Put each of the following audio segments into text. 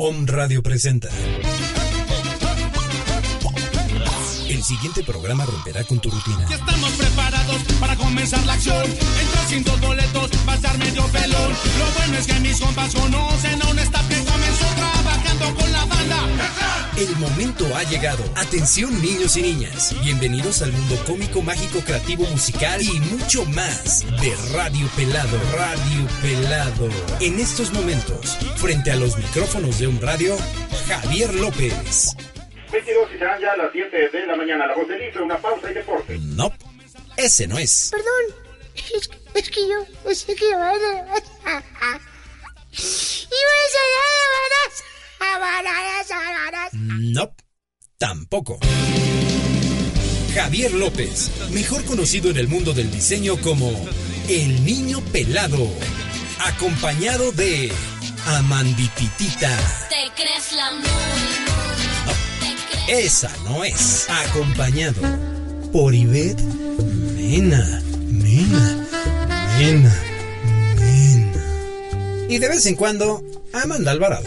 Om Radio presenta. El siguiente programa romperá con tu rutina. Estamos preparados para comenzar la acción. Entra sin dos boletos, va a estar medio pelón. Lo bueno es que mis compas conocen a un staff que comenzó con la banda. El momento ha llegado. Atención niños y niñas. Bienvenidos al mundo cómico, mágico, creativo, musical y mucho más de Radio Pelado. Radio Pelado. En estos momentos, frente a los micrófonos de un radio, Javier López. 22 y serán ya las 7 de la mañana. La voz del IFE, una pausa y deporte. No, ese no es. Perdón, es, es que yo pensé que iba a... Iba a No, tampoco. Javier López, mejor conocido en el mundo del diseño como El Niño Pelado, acompañado de Amandititita. Te crees la muy, Esa no es. Acompañado por Ivette Mena, Mena, Mena, Mena. Y de vez en cuando, Amanda Alvarado.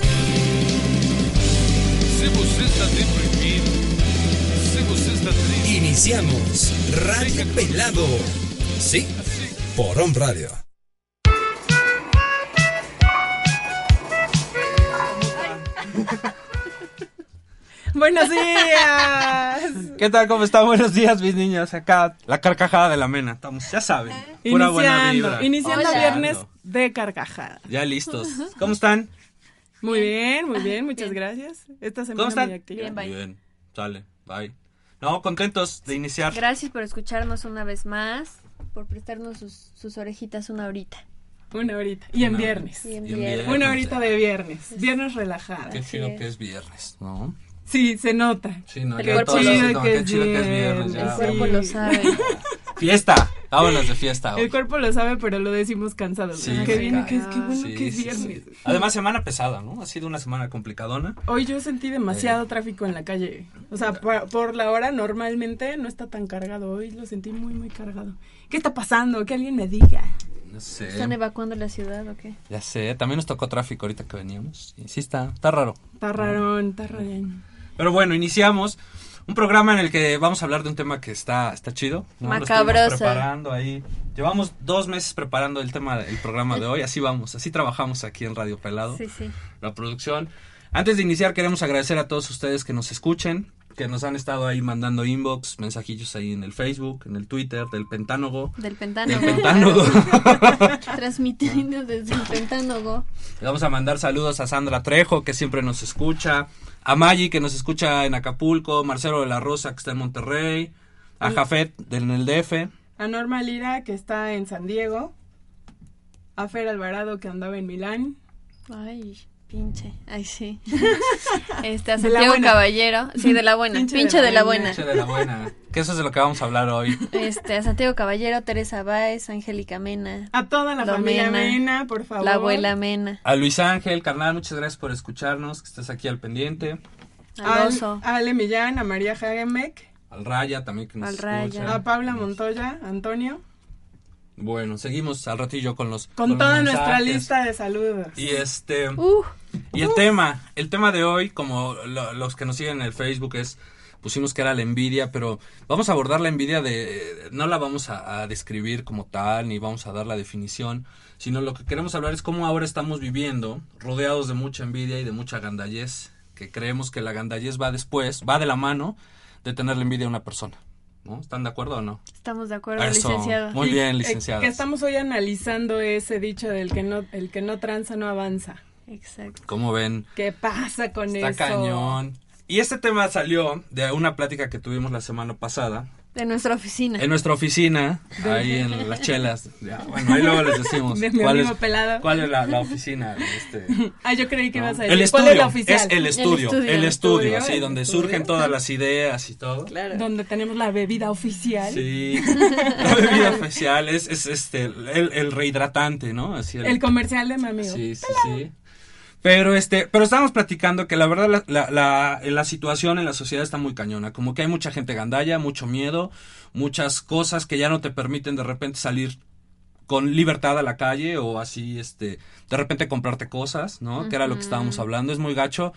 Se você está deprimido, se você está triste, Iniciamos Radio Pelado. Sí, por On Radio. Buenos días. ¿Qué tal? ¿Cómo están? Buenos días, mis niños. Acá, la carcajada de la mena. Estamos, ya saben, pura buena Iniciando, vibra. iniciando Hola. viernes de carcajada. Ya listos. ¿Cómo están? Muy bien, muy bien, muchas gracias. Esta semana ¿Cómo están? muy activa. Bien, bye. Bien, sale, bye. No, contentos de iniciar. Gracias por escucharnos una vez más, por prestarnos sus, sus orejitas una horita. Una horita. Y en Una- viernes. Y en Y en viernes. Una horita de viernes. Viernes relajada. Qué chido es. que es viernes, ¿no? Sí, se nota. Sí, no, El ya cuerpo como, que qué es chido que es viernes. ya. El sí. cuerpo lo sabe. Fiesta, vámonos de fiesta. hoy. El cuerpo lo sabe, pero lo decimos cansados. Sí, qué bien, es, qué bueno Sí, que es sí, sí. viernes. Además, semana pesada, ¿no? Ha sido una semana complicadona. Hoy yo sentí demasiado tráfico en la calle. O sea, por, por la hora normalmente no está tan cargado. Hoy lo sentí muy, muy cargado. ¿Qué está pasando? Que alguien me diga. No sé. ¿Están evacuando la ciudad o qué? Ya sé, también nos tocó tráfico ahorita que veníamos. Y sí está, está raro. Está rarón, está rarón. Pero bueno, iniciamos un programa en el que vamos a hablar de un tema que está, está chido. Macabroso. preparando ahí. Llevamos dos meses preparando el tema del programa de hoy. Así vamos, así trabajamos aquí en Radio Pelado, Sí, sí. la producción. Antes de iniciar, queremos agradecer a todos ustedes que nos escuchen, que nos han estado ahí mandando inbox, mensajillos ahí en el Facebook, en el Twitter, del Pentánogo. Del Del pentánogo. Pentánogo. Transmitiendo desde el pentánogo. Le vamos a mandar saludos a Sandra Trejo, que siempre nos escucha, a Maggi, que nos escucha en Acapulco, Marcelo de la Rosa, que está en Monterrey, a Jafet, del en el DF. A Norma Lira, que está en San Diego. A Fer Alvarado, que andaba en Milán. Ay, pinche. Ay, sí. Este, Santiago. Caballero. Sí, de la buena. Pinche Pinche, de de, la la buena. buena. Che de la buena. Que eso es de lo que vamos a hablar hoy. Este, a Santiago Caballero, Teresa Báez, Angélica Mena, A toda la familia Mena. Mena, por favor. la abuela Mena, A Luis Ángel, carnal, muchas gracias por escucharnos, que estás aquí al pendiente. al oso. a Ale Millán, a María Hagemek, Al Raya también que nos Al Raya. escucha. a Paula Montoya, Antonio. Bueno, seguimos al ratillo con los Con toda nuestra lista de saludos. Y este Uh, y el tema, el tema de hoy, como lo- los que nos siguen en el Facebook es pusimos que era la envidia, pero vamos a abordar la envidia de no la vamos a, a describir como tal ni vamos a dar la definición, sino lo que queremos hablar es cómo ahora estamos viviendo rodeados de mucha envidia y de mucha gandallez, que creemos que la gandallez va después, va de la mano de tener la envidia a una persona. ¿No? ¿Están de acuerdo o no? estamos de acuerdo, Eso, licenciado. Muy bien, eh, licenciada. que estamos hoy analizando ese dicho del que no, el que no tranza no avanza. Exacto. ¿Cómo ven? ¿Qué pasa con Está eso? cañón. Y este tema salió de una plática que tuvimos la semana pasada De nuestra oficina. En nuestra oficina, ahí en las chelas. Ya, bueno, ahí luego les decimos. De cuál es, pelado. ¿Cuál es la, la oficina? Este, Ah, yo creí que ibas a el decir. estudio. ¿Cuál es la oficial? Es el estudio. estudio. El estudio, Estudio, así, el donde estudio. surgen todas las ideas y todo. Claro. Donde tenemos la bebida oficial. Sí, la bebida oficial es, es este, el, el rehidratante, ¿no? Así El comercial de mi amigo. Sí, sí, sí. Pero este, pero estábamos platicando que la verdad la, la, la, la situación en la sociedad está muy cañona, como que hay mucha gente gandalla, mucho miedo, muchas cosas que ya no te permiten de repente salir con libertad a la calle o así, este, de repente comprarte cosas, ¿no? Que era lo que estábamos hablando, es muy gacho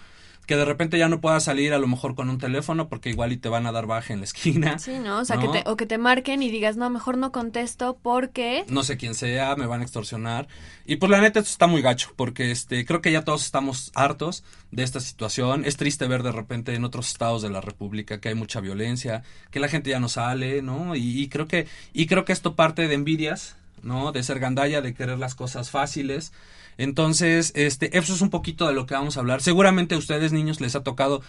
que de repente ya no puedas salir a lo mejor con un teléfono porque igual y te van a dar baja en la esquina. Sí, ¿no? O sea, ¿no? Que te, o que te marquen y digas, no, mejor no contesto porque... no sé quién sea, me van a extorsionar. Y pues la neta esto está muy gacho, porque este creo que ya todos estamos hartos de esta situación. Es triste ver de repente en otros estados de la República que hay mucha violencia, que la gente ya no sale, ¿no? Y, y creo que y creo que esto parte de envidias, ¿no? De ser gandalla, de querer las cosas fáciles. Entonces, este eso es un poquito de lo que vamos a hablar. Seguramente a ustedes niños les ha tocado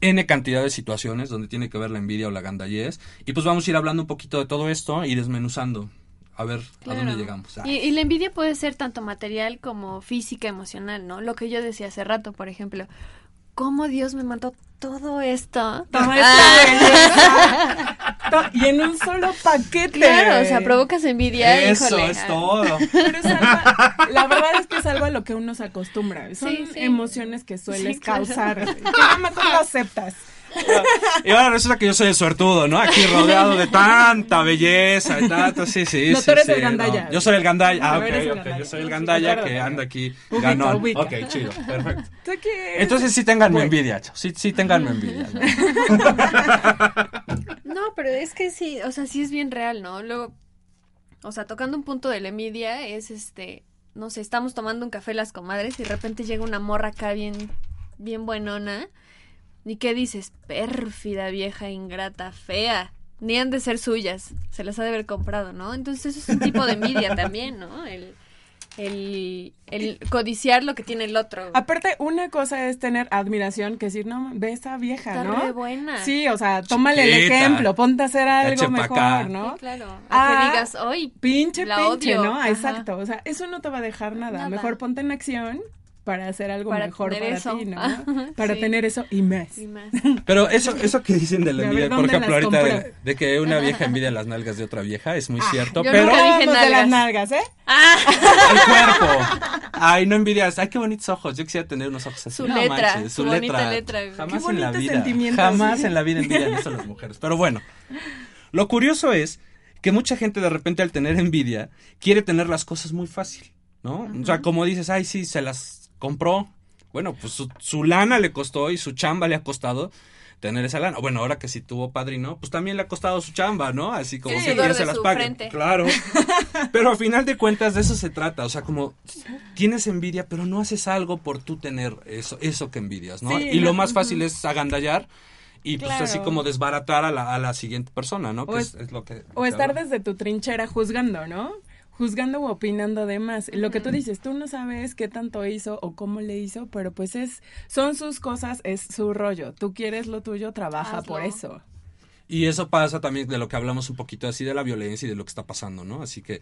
N cantidad de situaciones donde tiene que ver la envidia o la gandallez. Y pues vamos a ir hablando un poquito de todo esto y desmenuzando. A ver a dónde llegamos. Ah, Y, y la envidia puede ser tanto material como física, emocional, ¿no? Lo que yo decía hace rato, por ejemplo. ¿Cómo Dios me mandó todo esto? Toda Ah. esta y en un solo paquete. Claro, o sea, provocas envidia, Eso híjole. es ah. todo. Pero es algo- la verdad es que es algo a lo que uno se acostumbra. Son Sí, sí. emociones que sueles Sí, claro. causar. Que nada más tú lo aceptas. Y ahora resulta que yo soy el suertudo, ¿no? Aquí rodeado de tanta belleza y tanto. Sí, sí, No, sí. tú eres sí, el gandalla. no. Yo soy el gandalla. Ah, ok, ok. Yo soy el Sí, gandalla que anda aquí Ubica, ganón. ubica. Ok, chido, perfecto. Entonces sí tenganme Bueno. envidia, chavos. Sí, sí tenganme envidia. ¿no? No, pero es que sí, o sea, sí es bien real, ¿no? Luego, o sea, tocando un punto de la envidia es este, no sé, estamos tomando un café las comadres y de repente llega una morra acá bien, bien buenona. ¿Y qué dices? Pérfida, vieja, ingrata, fea. Ni han de ser suyas, se las ha de haber comprado, ¿no? Entonces eso es un tipo de envidia también, ¿no? El, el, el codiciar lo que tiene el otro. Aparte, una cosa es tener admiración, que decir, no, ve esa vieja, Está ¿no? re buena. Sí, o sea, tómale el ejemplo, ponte a hacer algo mejor, acá. ¿no? Sí, claro. A Ah, que digas, hoy Pinche, La pinche, odio. ¿no? Ajá. Exacto. O sea, eso no te va a dejar nada. Nada. Mejor ponte en acción para hacer algo Para mejor tener para eso. ti, ¿no? Para sí. tener eso y más. y más. Pero eso, eso que dicen de la envidia, por ¿dónde ejemplo, ahorita de, de que una vieja envidia las nalgas de otra vieja, es muy cierto. yo Pero nunca dije Vamos de las nalgas. nalgas, ¿eh? el cuerpo. Ay, no envidias. Ay, qué bonitos ojos. Yo quisiera tener unos ojos así. Su No letra, manches, su bonita letra, güey. Jamás Qué en la vida. Jamás sí. en la vida envidian eso las mujeres. Pero bueno, lo curioso es que mucha gente de repente al tener envidia quiere tener las cosas muy fácil, ¿no? O sea, como dices, ay, sí, se las compró. Bueno, pues su, su lana le costó y su chamba le ha costado tener esa lana. Bueno, ahora que si tuvo padrino, pues también le ha costado su chamba, ¿no? Así como Sí, de se las frente. Claro. Pero a final de cuentas de eso se trata, o sea, como tienes envidia, pero no haces algo por tú tener eso, eso que envidias, ¿no? Sí, y lo más fácil es agandallar y pues así como desbaratar a la, a la siguiente persona, ¿no? Que es, es- es lo que... O estar desde tu trinchera juzgando, ¿no? Juzgando o opinando de más. Lo que tú dices, tú no sabes qué tanto hizo o cómo le hizo, pero pues es, son sus cosas, es su rollo. Tú quieres lo tuyo, trabaja Hazlo. por eso. Y eso pasa también de lo que hablamos un poquito así de la violencia y de lo que está pasando, ¿no? Así que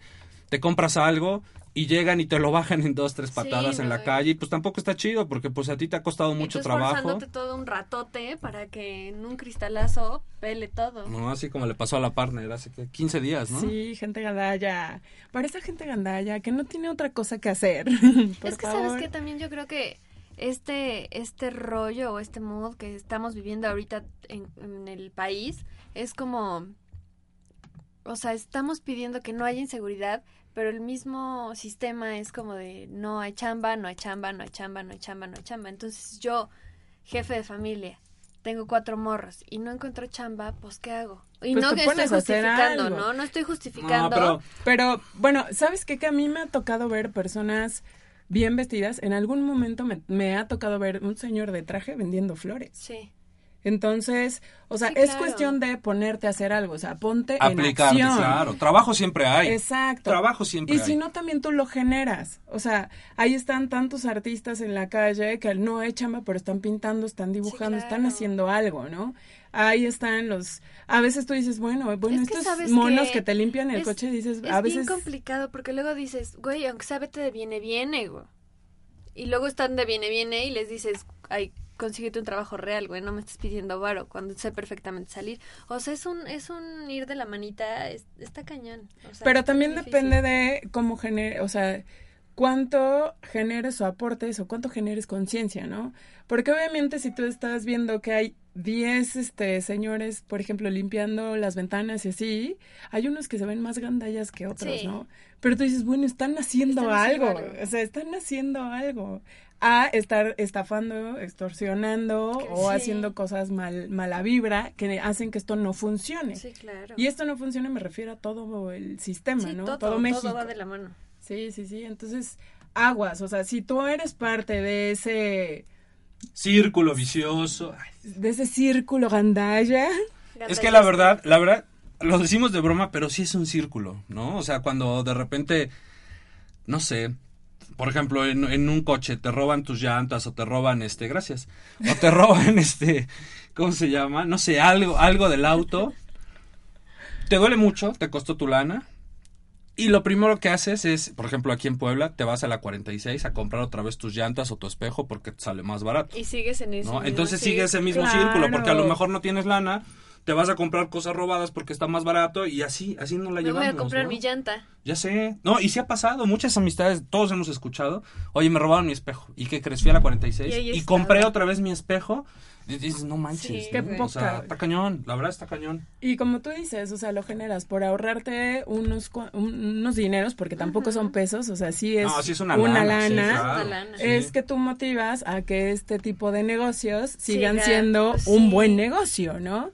te compras algo y llegan y te lo bajan en dos, tres Sí, patadas en la calle y pues tampoco está chido porque pues a ti te ha costado mucho y tú trabajo. todo un ratote para que en un cristalazo pele todo. No, así como le pasó a la partner hace que 15 días, ¿no? Sí, gente gandalla. Para esa gente gandalla que no tiene otra cosa que hacer. por es que favor. sabes que también yo creo que este este rollo o este mood que estamos viviendo ahorita en, en el país es como o sea estamos pidiendo que no haya inseguridad pero el mismo sistema es como de no hay chamba no hay chamba no hay chamba no hay chamba no hay chamba entonces yo jefe de familia tengo cuatro morros y no encuentro chamba pues qué hago y Pues no que estoy justificando no no estoy justificando No, pero Pero bueno, ¿sabes qué? Que a mí me ha tocado ver personas bien vestidas. En algún momento me, me ha tocado ver un señor de traje vendiendo flores. sí Entonces, o sea, Sí, es claro. cuestión de ponerte a hacer algo, o sea, ponte Aplicarte, en acción. claro. Trabajo siempre hay. Exacto. Trabajo siempre Y hay. si no, también tú lo generas. O sea, ahí están tantos artistas en la calle que no hay chamba, pero están pintando, están dibujando, están claro. haciendo algo, ¿no? Ahí están los... A veces tú dices, bueno, bueno, Es que estos monos que que te limpian el es- coche, dices, Es a bien veces... complicado porque luego dices, güey, aunque sea vete de viene, viene, güey. Y luego están de viene, viene y les dices, ay, consíguete un trabajo real, güey, no me estés pidiendo varo cuando sé perfectamente salir. O sea, es un, es un ir de la manita, es- está cañón. o sea, Pero también depende de cómo genere, o sea, cuánto generes o aportes o cuánto generes conciencia, ¿no? Porque obviamente si tú estás viendo que hay 10 este, señores, por ejemplo, limpiando las ventanas y así, hay unos que se ven más gandallas que otros, Sí. ¿no? Pero tú dices, bueno, están haciendo Están haciendo algo, algo. o sea, están haciendo algo. A estar estafando, extorsionando Que o sí. haciendo cosas mal, mala vibra que hacen que esto no funcione. Sí, claro. Y esto no funciona, me refiero a todo el sistema, Sí, ¿no? todo, todo México. todo va de la mano. Sí, sí, sí. Entonces, aguas. O sea, si tú eres parte de ese, Círculo vicioso. De ese círculo gandalla, Es que la verdad, la verdad, lo decimos de broma, pero sí es un círculo, ¿no? O sea, cuando de repente, no sé, por ejemplo, en, en un coche te roban tus llantas o te roban, este, gracias, o te roban, este, ¿cómo se llama? No sé, algo, algo del auto. Te duele mucho, te costó tu lana. Y lo primero que haces es, por ejemplo, aquí en Puebla, te vas a la 46 a comprar otra vez tus llantas o tu espejo porque te sale más barato. Y sigues en ese ¿no? mismo Entonces sigue ese mismo Claro. círculo, porque a lo mejor no tienes lana, te vas a comprar cosas robadas porque está más barato y así, así no la Me voy llevamos. a comprar ¿no? mi llanta. Ya sé. No, y sí ha pasado, muchas amistades, todos hemos escuchado, oye, me robaron mi espejo. ¿Y qué crees? Fui a la 46 Y y, compré otra vez mi espejo. Y dices, no manches. Sí, Qué ¿no? O sea, poca. está cañón, la verdad está cañón. y como tú dices, o sea, lo generas por ahorrarte unos, unos dineros, porque tampoco son pesos, o sea, sí es, No, sí es una, una lana. sí, claro, Una lana. sí. Es que tú motivas a que este tipo de negocios sigan Siga, siendo un buen negocio, ¿no?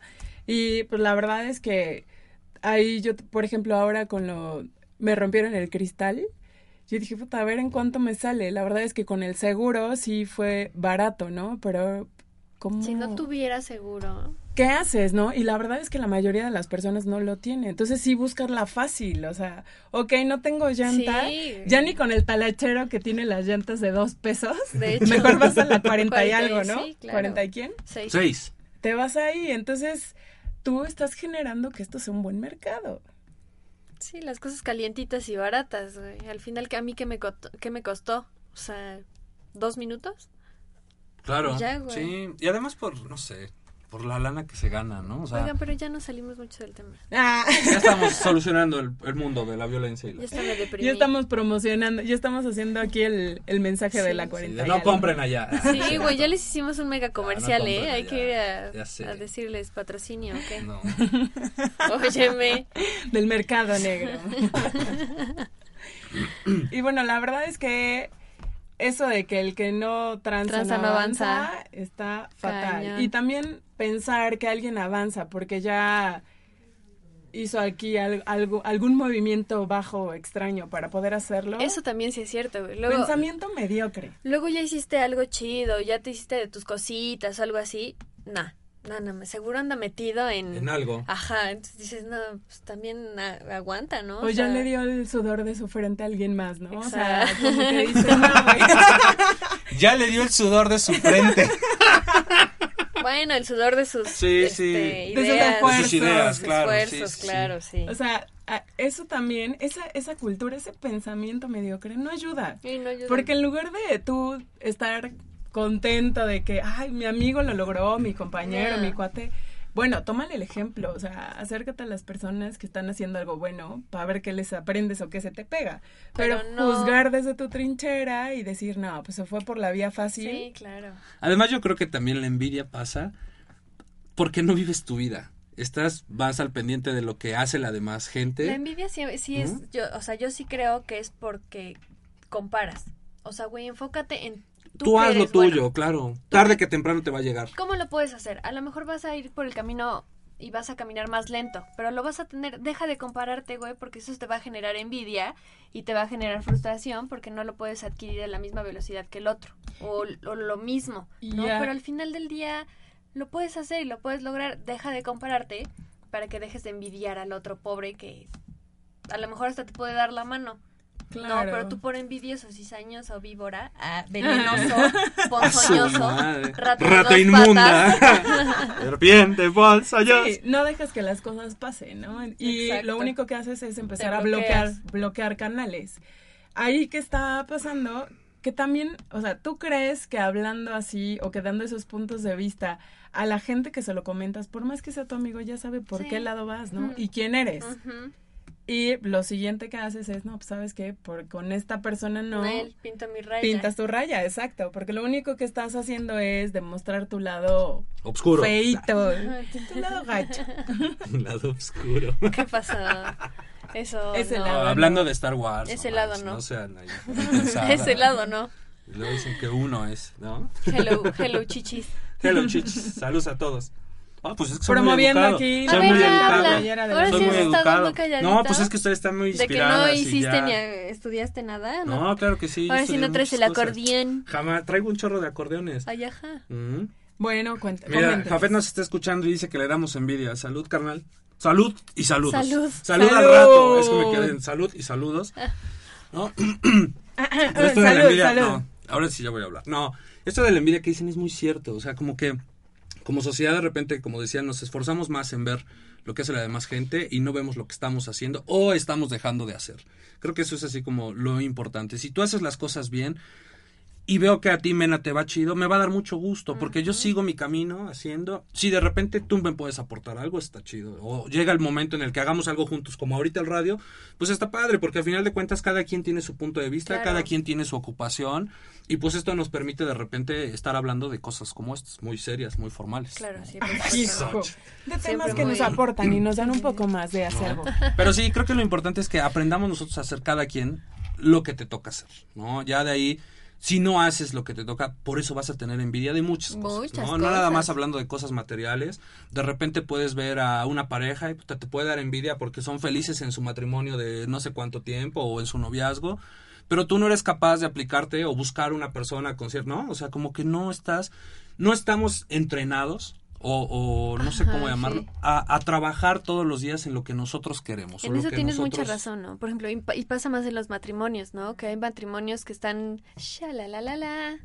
Y pues la verdad es que ahí yo, por ejemplo, ahora con lo... Me rompieron el cristal. Yo dije, puta, a ver en cuánto me sale. La verdad es que con el seguro sí fue barato, ¿no? Pero, ¿cómo? Si no tuviera seguro. ¿Qué haces, no? Y la verdad es que la mayoría de las personas no lo tiene. Entonces sí buscas la fácil, o sea, ok, no tengo llanta. Sí. Ya ni con el talachero que tiene las llantas de dos pesos. De hecho. Mejor vas a la 40 y 40, algo, ¿no? sí, claro. ¿40 y quién? Seis. Seis. Te vas ahí, entonces tú estás generando que esto sea un buen mercado. Sí, las cosas calientitas y baratas, güey. Al final, ¿a mí qué me, costó, qué me costó? O sea, ¿dos minutos? Claro. Ya, güey. Sí, y además por, no sé, por la lana que se gana, ¿no? O sea, Oigan, pero ya no salimos mucho del tema. Ah, ya estamos solucionando el, el mundo de la violencia y la... Ya ya estamos promocionando, ya estamos haciendo aquí el, el mensaje de la Sí, 40. Sí, de y no compren allá. Sí, güey, ya les hicimos un mega comercial, no ¿eh? Hay que ir a, a decirles patrocinio, ¿o qué? No. Óyeme. del mercado negro. y bueno, la verdad es que eso de que el que no Tranza no avanza, avanza. está fatal. Y también pensar que alguien avanza porque ya hizo aquí al- algo, algún movimiento bajo o extraño para poder hacerlo. Eso también sí es cierto, güey. Luego, Pensamiento mediocre. luego ya hiciste algo chido, ya te hiciste de tus cositas o algo así. Nah, no, no, seguro anda metido en... En algo. Ajá, entonces dices, no, pues también aguanta, ¿no? O, Pues ya sea, le dio el sudor de su frente a alguien más, ¿no? O sea, como que dices, no, güey. Ya le dio el sudor de su frente. Bueno, el sudor de sus Sí, este, sí. De sus ideas, esfuerzos. De sus ideas, claro. sí, esfuerzos, sí, sí. claro, sí. O sea, a- eso también, esa, esa cultura, ese pensamiento mediocre no ayuda. Sí, no ayuda. Porque en lugar de tú estar contento de que, ay, mi amigo lo logró, mi compañero, mi cuate, bueno, tómale el ejemplo, o sea, acércate a las personas que están haciendo algo bueno para ver qué les aprendes o qué se te pega. Pero, Pero no- juzgar desde tu trinchera y decir, no, pues se fue por la vía fácil. Sí, claro. Además, yo creo que también la envidia pasa porque no vives tu vida. Estás más al pendiente de lo que hace la demás gente. La envidia sí, sí es, yo, o sea, yo sí creo que es porque comparas. O sea, güey, enfócate en tú, haz lo bueno. tuyo, claro. Tarde que temprano te va a llegar. ¿Cómo lo puedes hacer? A lo mejor vas a ir por el camino y vas a caminar más lento, pero lo vas a tener, deja de compararte, güey, porque eso te va a generar envidia y te va a generar frustración porque no lo puedes adquirir a la misma velocidad que el otro o, o lo mismo, ¿no? Pero al final del día lo puedes hacer y lo puedes lograr. Deja de compararte para que dejes de envidiar al otro pobre que a lo mejor hasta te puede dar la mano. Claro. No, pero tú por envidioso, cizañoso, víbora, ah, venenoso, ponzoñoso, rata, Rata inmunda. Serpiente, bolsa, yo. Sí, no dejas que las cosas pasen, ¿no? Y Exacto. lo único que haces es empezar a bloquear, bloquear canales. Ahí que está pasando que también, o sea, tú crees que hablando así o que dando esos puntos de vista a la gente que se lo comentas, por más que sea tu amigo, ya sabe por Sí. qué lado vas, ¿no? Y quién eres. Y lo siguiente que haces es, no, pues sabes qué, por, con esta persona no. Él pinto mi raya. Pintas tu raya, exacto, porque lo único que estás haciendo es demostrar tu lado Obscuro. feito, tu lado gacho. Lado oscuro. ¿Qué pasa? Eso Ese no. lado. hablando de Star Wars. Ese no lado no. No sean ahí. Ese lado no. Y luego dicen que uno es, ¿no? Hello, hello, chichis. Hello, chichis. Saludos a todos. Ah, pues es que Promoviendo aquí. Soy A ver, muy ya educado. habla. Playera de Ahora Soy sí muy has estado educado. No, pues es que ustedes están muy De que no hiciste ni estudiaste nada, ¿no? No, claro que sí. Ahora sí no traes el acordeón. Jamás. Traigo un chorro de acordeones. Ay, ajá. Mm. Bueno, cuenta. Mira. Jafet nos está escuchando y dice que le damos envidia. Salud, carnal. Salud y saludos. Salud. Salud, al rato. Es que me quedé en salud y saludos. ¿No? Pero esto de la envidia, salud. no. Ahora sí ya voy a hablar. No, esto de la envidia que dicen es muy cierto. O sea, como que como sociedad de repente, como decía, nos esforzamos más en ver lo que hace la demás gente y no vemos lo que estamos haciendo o estamos dejando de hacer. Creo que eso es así como lo importante. Si tú haces las cosas bien y veo que a ti, Mena, te va chido, me va a dar mucho gusto porque yo sigo mi camino haciendo. Si de repente tú me puedes aportar algo, está chido. O llega el momento en el que hagamos algo juntos, como ahorita el radio, pues está padre porque al final de cuentas cada quien tiene su punto de vista, Claro. cada quien tiene su ocupación y pues esto nos permite de repente estar hablando de cosas como estas, muy serias, muy formales. Claro, sí. De temas Siempre que muy- nos aportan y nos dan un poco más de acervo. Pero sí, creo que lo importante es que aprendamos nosotros a hacer cada quien lo que te toca hacer, ¿no? Ya de ahí, si no haces lo que te toca, por eso vas a tener envidia de muchas cosas, Muchas ¿no? No nada cosas. más hablando de cosas materiales. De repente puedes ver a una pareja y puta, te puede dar envidia porque son felices en su matrimonio de no sé cuánto tiempo o en su noviazgo. Pero tú no eres capaz de aplicarte o buscar una persona con cierto, ¿no? O sea, como que no estás, no estamos entrenados o, o no sé cómo llamarlo, sí. a, a trabajar todos los días en lo que nosotros queremos. o En lo eso que tienes mucha nosotros- razón, ¿no? Por ejemplo, y pasa más en los matrimonios, ¿no? Que hay matrimonios que están shalalalala,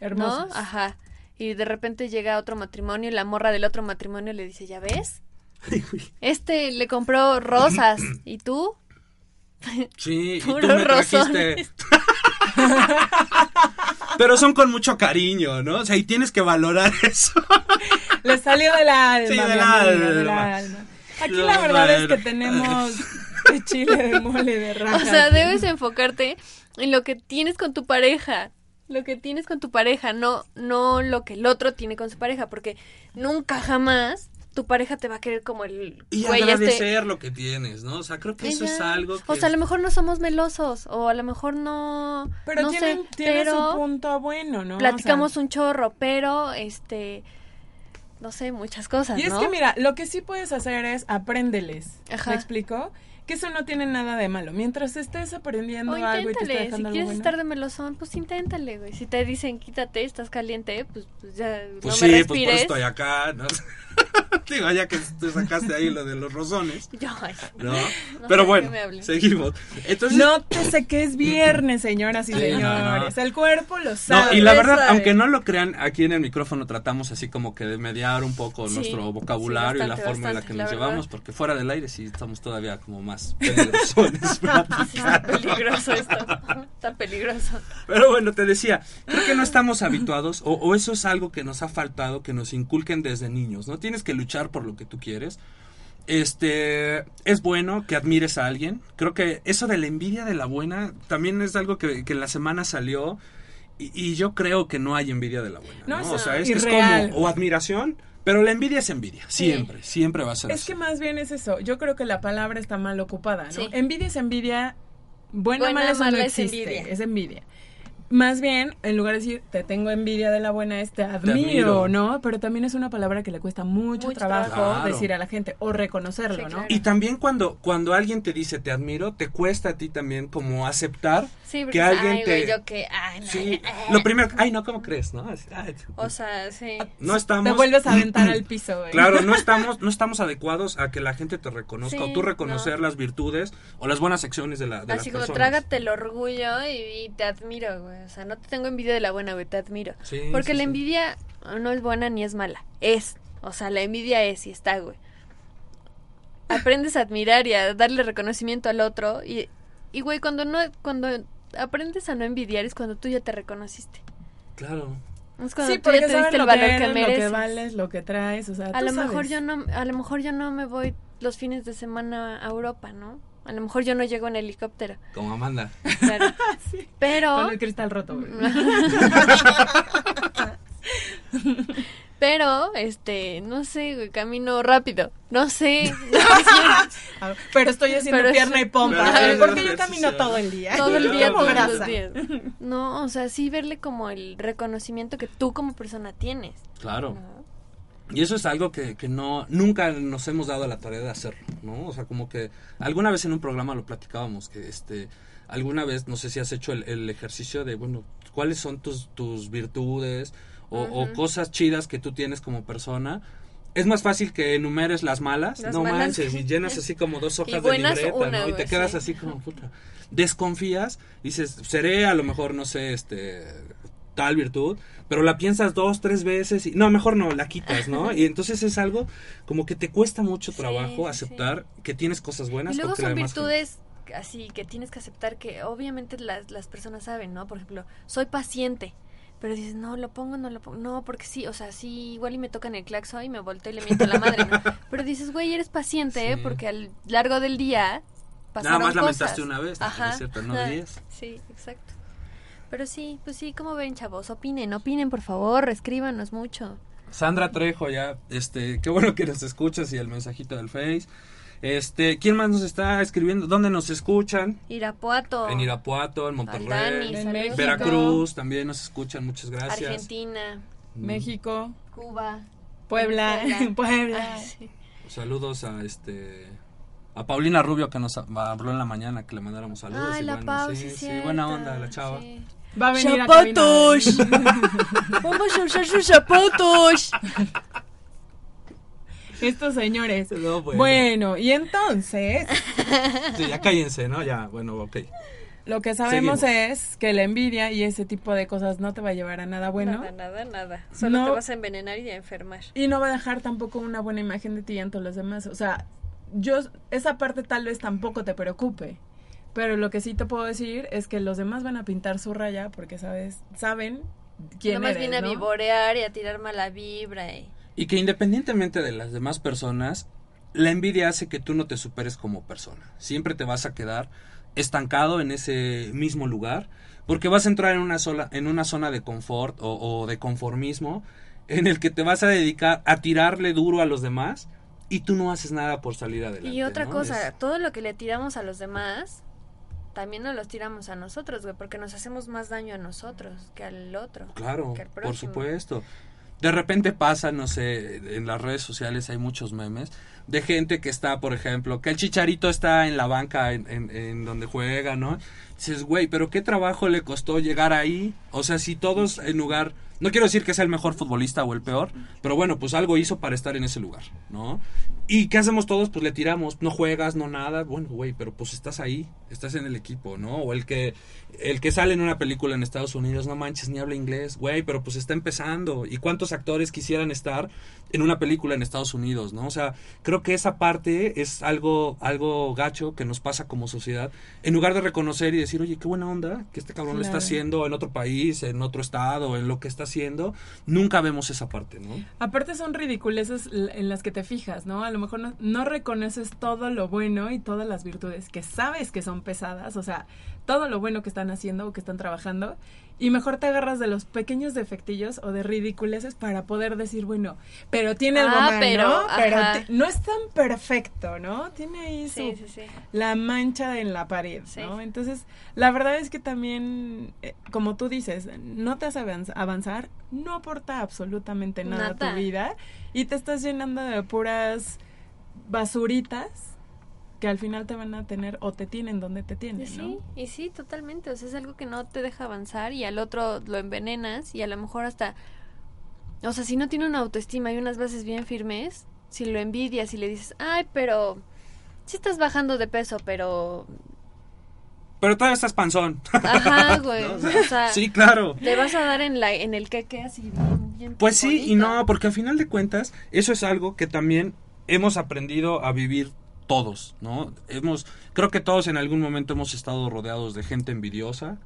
Hermosos. ¿no? Ajá. Y de repente llega otro matrimonio y la morra del otro matrimonio le dice, ¿ya ves? Este le compró rosas y tú Sí, y tú me trajiste. Pero son con mucho cariño, ¿no? O sea, y tienes que valorar eso. Le salió del alma. Sí, del amiga, alma. del alma. Aquí la verdad es que tenemos de chile, de mole, de raja. O sea, debes enfocarte en lo que tienes con tu pareja. Lo que tienes con tu pareja, no, no lo que el otro tiene con su pareja, porque nunca jamás tu pareja te va a querer como el Y güey este. agradecer lo que tienes, ¿no? O sea, creo que eso es algo que... O sea, a lo mejor no somos melosos, o a lo mejor no. Pero no tienen, sé, tiene pero su punto bueno, ¿no? O platicamos sea, un chorro, pero este. No sé, muchas cosas. Y es que mira, lo que sí puedes hacer es apréndeles. Ajá. ¿Me explico? Que eso no tiene nada de malo. Mientras estés aprendiendo O algo y te si dejando algo quieres bueno. estar de melosón, pues inténtale, güey. Si te dicen quítate, estás caliente, pues, pues ya Pues no me sí, pues por respires. eso estoy acá, ¿no? Digo, ya que te sacaste ahí lo de los rosones, Yo, ay, ¿no? No Pero sé bueno, seguimos. Entonces, Nótese que es viernes, señoras y Sí, señores. no, no. El cuerpo lo No, sabe. y la verdad, es. aunque no lo crean, aquí en el micrófono tratamos así como que de mediar un poco Sí, nuestro vocabulario sí, y la bastante, forma en la bastante, que la nos verdad. llevamos, porque fuera del aire sí estamos todavía como más Sí, está peligroso esto. Está peligroso. Pero bueno, te decía, creo que no estamos habituados, o, o eso es algo que nos ha faltado, que nos inculquen desde niños, ¿no? Tienes que luchar por lo que tú quieres. Este, es bueno que admires a alguien. Creo que eso de la envidia de la buena también es algo que, que en la semana salió. Y, y yo creo que no hay envidia de la buena. No, o sea, es, como, o admiración, pero la envidia es envidia. Siempre, siempre va a ser Es así. que más bien es eso. Yo creo que la palabra está mal ocupada, ¿no? Sí. Envidia es envidia. Buena, Buena, mala, eso no mala es existe. envidia. Es envidia. Más bien, en lugar de decir te tengo envidia de la buena, es te admiro, admiro. ¿no? Pero también es una palabra que le cuesta mucho, Mucho trabajo decir a la gente o reconocerlo, Sí, ¿no? claro. Y también cuando, cuando alguien te dice te admiro, te cuesta a ti también como aceptar Sí, porque que alguien ay, te... güey, yo que, ay, no, Sí, eh, lo primero, ay no, ¿cómo crees? ¿No? Así, ay, O sea, sí. no estamos... Te vuelves a aventar al piso, güey. Claro, no estamos, no estamos adecuados a que la gente te reconozca Sí, o tú reconocer no. las virtudes o las buenas secciones de, la, de Así las como personas. trágate el orgullo y, y te admiro, güey. O sea, no te tengo envidia de la buena, güey, te admiro. Sí, Porque la envidia no es buena ni es mala. Es. O sea, la envidia es y está, güey. Aprendes a admirar y a darle reconocimiento al otro. Y, y güey, cuando no, cuando aprendes a no envidiar es cuando tú ya te reconociste. Claro. Es cuando Sí, tú ya te diste el lo valor que, que, eres, lo mereces. que vales, lo que traes, o sea, a tú lo mejor yo no, a lo mejor yo no me voy los fines de semana a Europa, ¿no? A lo mejor yo no llego en helicóptero. Como Amanda. Claro. Pero Con el cristal roto, güey. Pero, este, no sé, güey, camino rápido. No sé. no sé. Pero estoy haciendo Pero pierna y pompa. Porque yo camino todo el día. Todo el día, todos grasa. los días. No, o sea, sí verle como el reconocimiento que tú como persona tienes. Claro. ¿no? Y eso es algo que, que no nunca nos hemos dado la tarea de hacerlo, ¿no? O sea, como que alguna vez en un programa lo platicábamos, que este alguna vez, no sé si has hecho el, el ejercicio de, bueno, ¿cuáles son tus, tus virtudes o, o cosas chidas que tú tienes como persona? Es más fácil que enumeres las malas, Las no malas. manches, y llenas así como dos hojas de libreta, una, ¿no? Y te quedas sí. así como, puta, desconfías, dices, seré a lo mejor, no sé, este, tal virtud, pero la piensas dos, tres veces y no, mejor no, la quitas, ¿no? Y entonces es algo como que te cuesta mucho trabajo sí, aceptar que tienes cosas buenas. Y luego son virtudes así que tienes que aceptar que obviamente las, las personas saben, ¿no? Por ejemplo, soy paciente. Pero dices, no, lo pongo, no lo pongo. No, porque sí, o sea, sí, igual y me tocan el claxon y me volteo y le miento a la madre, ¿no? Pero dices, güey, eres paciente, ¿eh? Sí. Porque al largo del día pasaron Nada más cosas. lamentaste una vez, Ajá. es cierto, no diez. Sí, exacto. Pero sí, pues sí, ¿cómo ven, chavos? Opinen, opinen, por favor, escríbanos mucho. Sandra Trejo ya, este, qué bueno que nos escuchas y el mensajito del Face. Este, ¿quién más nos está escribiendo? ¿Dónde nos escuchan? Irapuato. En Irapuato, en Monterrey, Dani, En. Veracruz, también nos escuchan, muchas gracias. Argentina, Mm. México, Cuba. Puebla. Puebla. Ay, sí. Saludos a este a Paulina Rubio que nos habló en la mañana que le mandáramos saludos. Ay, y la bueno, Pau, sí, sí, sí, buena onda la chava. Sí. Va a venir a. Vamos a usar sus zapatos. Estos señores. No, bueno. Bueno, y entonces, Sí, ya cállense, ¿no? Ya, bueno, ok. lo que sabemos Seguimos. es que la envidia y ese tipo de cosas no te va a llevar a nada bueno. Nada, nada, nada. Solo No. te vas a envenenar y a enfermar. Y no va a dejar tampoco una buena imagen de ti ante los demás. O sea, yo, esa parte tal vez tampoco te preocupe. Pero lo que sí te puedo decir es que los demás van a pintar su raya porque sabes, saben quién Nomás eres, viene a vivorear y a tirar mala vibra. Y... Y que independientemente de las demás personas, la envidia hace que tú no te superes como persona. Siempre te vas a quedar estancado en ese mismo lugar, porque vas a entrar en una sola, en una zona de confort o, o de conformismo, en el que te vas a dedicar a tirarle duro a los demás y tú no haces nada por salir adelante. Y otra ¿no? cosa, Es- todo lo que le tiramos a los demás, también nos los tiramos a nosotros, güey, porque nos hacemos más daño a nosotros que al otro. Claro, que al por supuesto. De repente pasa, no sé, en las redes sociales hay muchos memes de gente que está, por ejemplo, que el chicharito está en la banca en, en- donde juega, ¿no? Dices, güey, pero qué trabajo le costó llegar ahí. O sea, si todos en lugar, no quiero decir que sea el mejor futbolista o el peor, pero bueno, pues algo hizo para estar en ese lugar, ¿no? ¿Y qué hacemos todos? Pues le tiramos, no juegas, no nada. Bueno, güey, pero pues estás ahí, estás en el equipo, ¿no? O el que el que sale en una película en Estados Unidos, no manches, ni habla inglés, güey, pero pues está empezando. ¿Y cuántos actores quisieran estar en una película en Estados Unidos, no? O sea, creo que esa parte es algo algo gacho que nos pasa como sociedad. En lugar de reconocer y decir, oye, qué buena onda que este cabrón lo está haciendo en otro país, en otro estado, en lo que está haciendo, nunca vemos esa parte, ¿no? Aparte son ridiculeces en las que te fijas, ¿no? A lo mejor no, no reconoces todo lo bueno y todas las virtudes que sabes que son pesadas. O sea, todo lo bueno que están haciendo o que están trabajando y mejor te agarras de los pequeños defectillos o de ridiculeces para poder decir, bueno, pero tiene algo Ah, mal, pero, ¿no? Pero no es tan perfecto, ¿no? Tiene ahí su, Sí, sí, sí. la mancha en la pared. ¿no? Entonces, la verdad es que también, eh, como tú dices, no te hace avanz- avanzar, no aporta absolutamente nada, a Nada. tu vida y te estás llenando de puras basuritas que al final te van a tener o te tienen donde te Y tienen, sí, ¿no? y sí, totalmente. O sea, es algo que no te deja avanzar y al otro lo envenenas y a lo mejor hasta... O sea, si no tiene una autoestima y unas bases bien firmes, si lo envidias y le dices, ay, pero... Sí estás bajando de peso, pero... Pero todavía estás panzón. Ajá, güey. ¿No? O sea, sí, claro. le vas a dar en, la, en el que así bien, bien Pues sí y no, porque al final de cuentas, eso es algo que también hemos aprendido a vivir todos, ¿no? Hemos, creo que todos en algún momento hemos estado rodeados de gente envidiosa,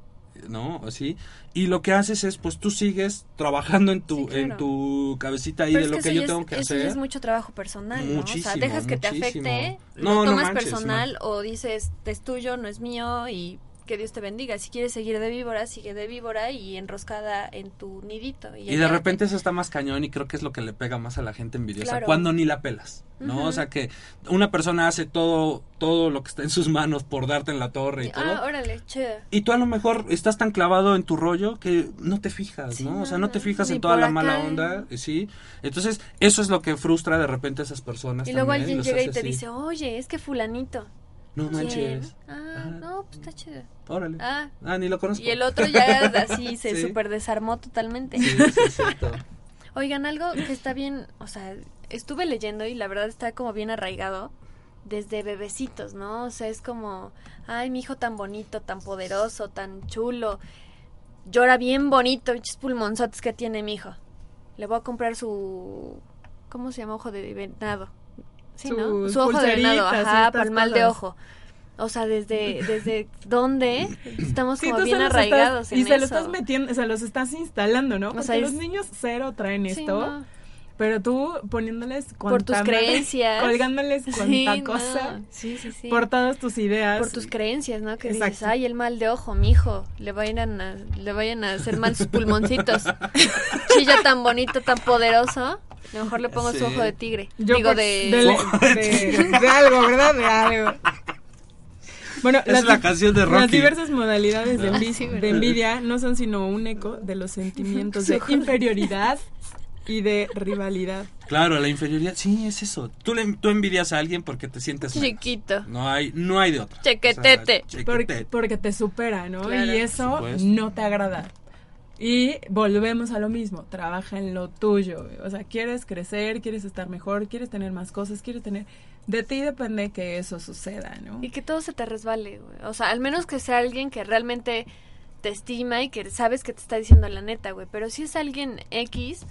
¿no? Así. Y lo que haces es, pues tú sigues trabajando en tu, Sí, claro. en tu cabecita ahí Pero de lo que yo tengo que eso hacer. es mucho trabajo personal, ¿no? Muchísimo, o sea, dejas que te afecte, No, lo no tomas manches, personal o dices, es tuyo, no es mío y que Dios te bendiga. Si quieres seguir de víbora, sigue de víbora y enroscada en tu nidito. Y, de repente eso está más cañón y creo que es lo que le pega más a la gente envidiosa Claro. cuando ni la pelas, ¿no? O sea que una persona hace todo todo lo que está en sus manos por darte en la torre y Y, todo. ah, órale, chido. Y tú a lo mejor estás tan clavado en tu rollo que no te fijas, Sí, ¿no? O sea, no, te fijas en toda la mala onda, eh, ¿sí? Entonces, eso es lo que frustra de repente a esas personas Y luego alguien llega y te así. dice, oye, es que fulanito. No manches. Ah, no, pues está chido. Órale. Ah. Ah, ni lo conozco. Y el otro ya así se Sí. super desarmó totalmente. Sí, sí. Oigan, algo que está bien, o sea, estuve leyendo y la verdad está como bien arraigado desde bebecitos, ¿no? O sea, es como, ay, mi hijo tan bonito, tan poderoso, tan chulo, llora bien bonito, bichos pulmonzotes que tiene mi hijo. Le voy a comprar su, ¿cómo se llama? Ojo de venado. Sí, ¿no? Su ojo de y ajá, para el mal de ojo. O sea, desde, desde dónde estamos Sí, como bien arraigados estás, en y se lo eso. estás metiendo, se los estás instalando, ¿no? O Porque sea, es- los niños cero traen Sí, esto, no. pero tú poniéndoles por tus creencias. colgándoles cuanta Sí, no. cosa, Sí, sí, sí. por todas tus ideas. Por tus creencias, ¿no? Que dices, ay, el mal de ojo, mi hijo, le vayan a, le vayan a hacer mal sus pulmoncitos. Chilla tan bonito, tan poderoso. A lo mejor le pongo Sí. su ojo de tigre. Yo Digo, por- de... de, de- de algo, ¿verdad? De algo. Bueno, Es la canción de Las diversas modalidades de, envi- sí, ¿verdad? de envidia no son sino un eco de los sentimientos de inferioridad y de rivalidad. Claro, la inferioridad, sí, es eso. Tú, le, tú envidias a alguien porque te sientes menos. Chiquito. No hay, no hay de otra. Chequetete. O sea, Porque, chequetete. porque te supera, ¿no? Claro. y eso no te agrada. Y volvemos a lo mismo, trabaja en lo tuyo. O sea, quieres crecer, quieres estar mejor, quieres tener más cosas, quieres tener... De ti depende que eso suceda, ¿no? Y que todo se te resbale, güey. O sea, al menos que sea alguien que realmente te estima y que sabes que te está diciendo la neta, güey. Pero si es alguien X,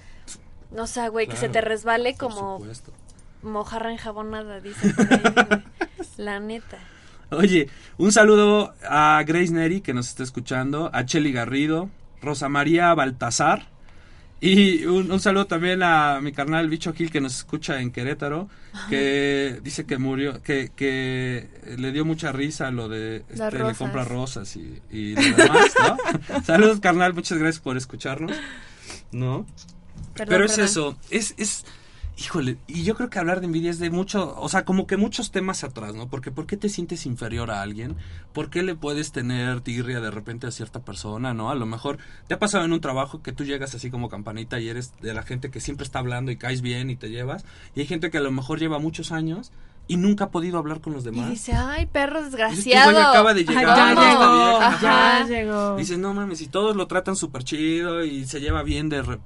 no sé, güey, que se te resbale como supuesto. mojarra enjabonada, dice. La neta. Oye, un saludo a Grace Neri que nos está escuchando, a Cheli Garrido, Rosa María Baltasar y un, un saludo también a mi carnal Bicho Gil que nos escucha en Querétaro, que dice que murió, que, que le dio mucha risa lo de este, le compra rosas y, y lo demás, ¿no? Saludos carnal, muchas gracias por escucharnos, ¿no? Perdón, Pero es perdón. eso, es, es, híjole, y yo creo que hablar de envidia es de mucho, o sea, como que muchos temas atrás, ¿no? Porque ¿por qué te sientes inferior a alguien? ¿Por qué le puedes tener tirria de repente a cierta persona, ¿no? A lo mejor te ha pasado en un trabajo que tú llegas así como campanita y eres de la gente que siempre está hablando y caes bien y te llevas, y hay gente que a lo mejor lleva muchos años y nunca ha podido hablar con los Y demás. dice, ay, perro Dices, desgraciado. "Este güey acaba de Ay, llegar, ya ¿cómo? llegó, Ajá. ya llegó. Dices, no mames, y todos lo tratan súper chido y se lleva bien de... re-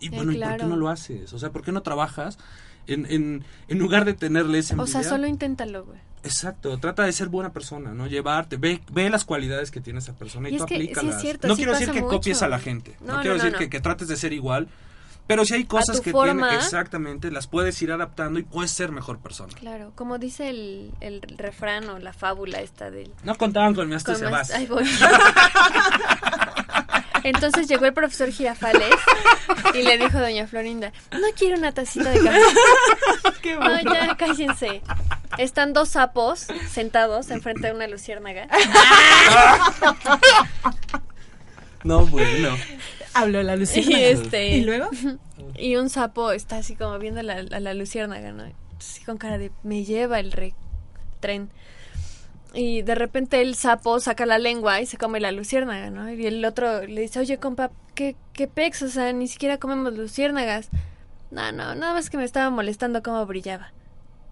Y Sí, bueno, ¿y por qué no lo haces? O sea, ¿por qué no trabajas en, en, en lugar de tenerle esa O sea, solo inténtalo, güey. Exacto, trata de ser buena persona, ¿no? Llevarte, ve, ve las cualidades que tiene esa persona y, Y tú es que sí es aplícalas. cierto, no sí quiero decir que copies a la gente, no, No, quiero no, decir. Que, que trates de ser igual, pero si hay cosas que forma. tienen exactamente, las puedes ir adaptando y puedes ser mejor persona. Claro, como dice el, el refrán o la fábula esta del... No contaban con mi hasta se más- vas. Ahí voy. Entonces llegó el profesor Girafales y le dijo a doña Florinda, no quiero una tacita de café. Qué No, ya, cállense. están dos sapos sentados enfrente de una luciérnaga. No, bueno. Habló la Y Luciana. este. ¿Y luego? Y un sapo está así como viendo la, a la luciérnaga, ¿no? Así con cara de me lleva el re tren. Y de repente el sapo saca la lengua y se come la luciérnaga, ¿no? Y el otro le dice, oye, compa, ¿qué, qué pex? O sea, ni siquiera comemos luciérnagas. No, no, nada más que me estaba molestando cómo brillaba.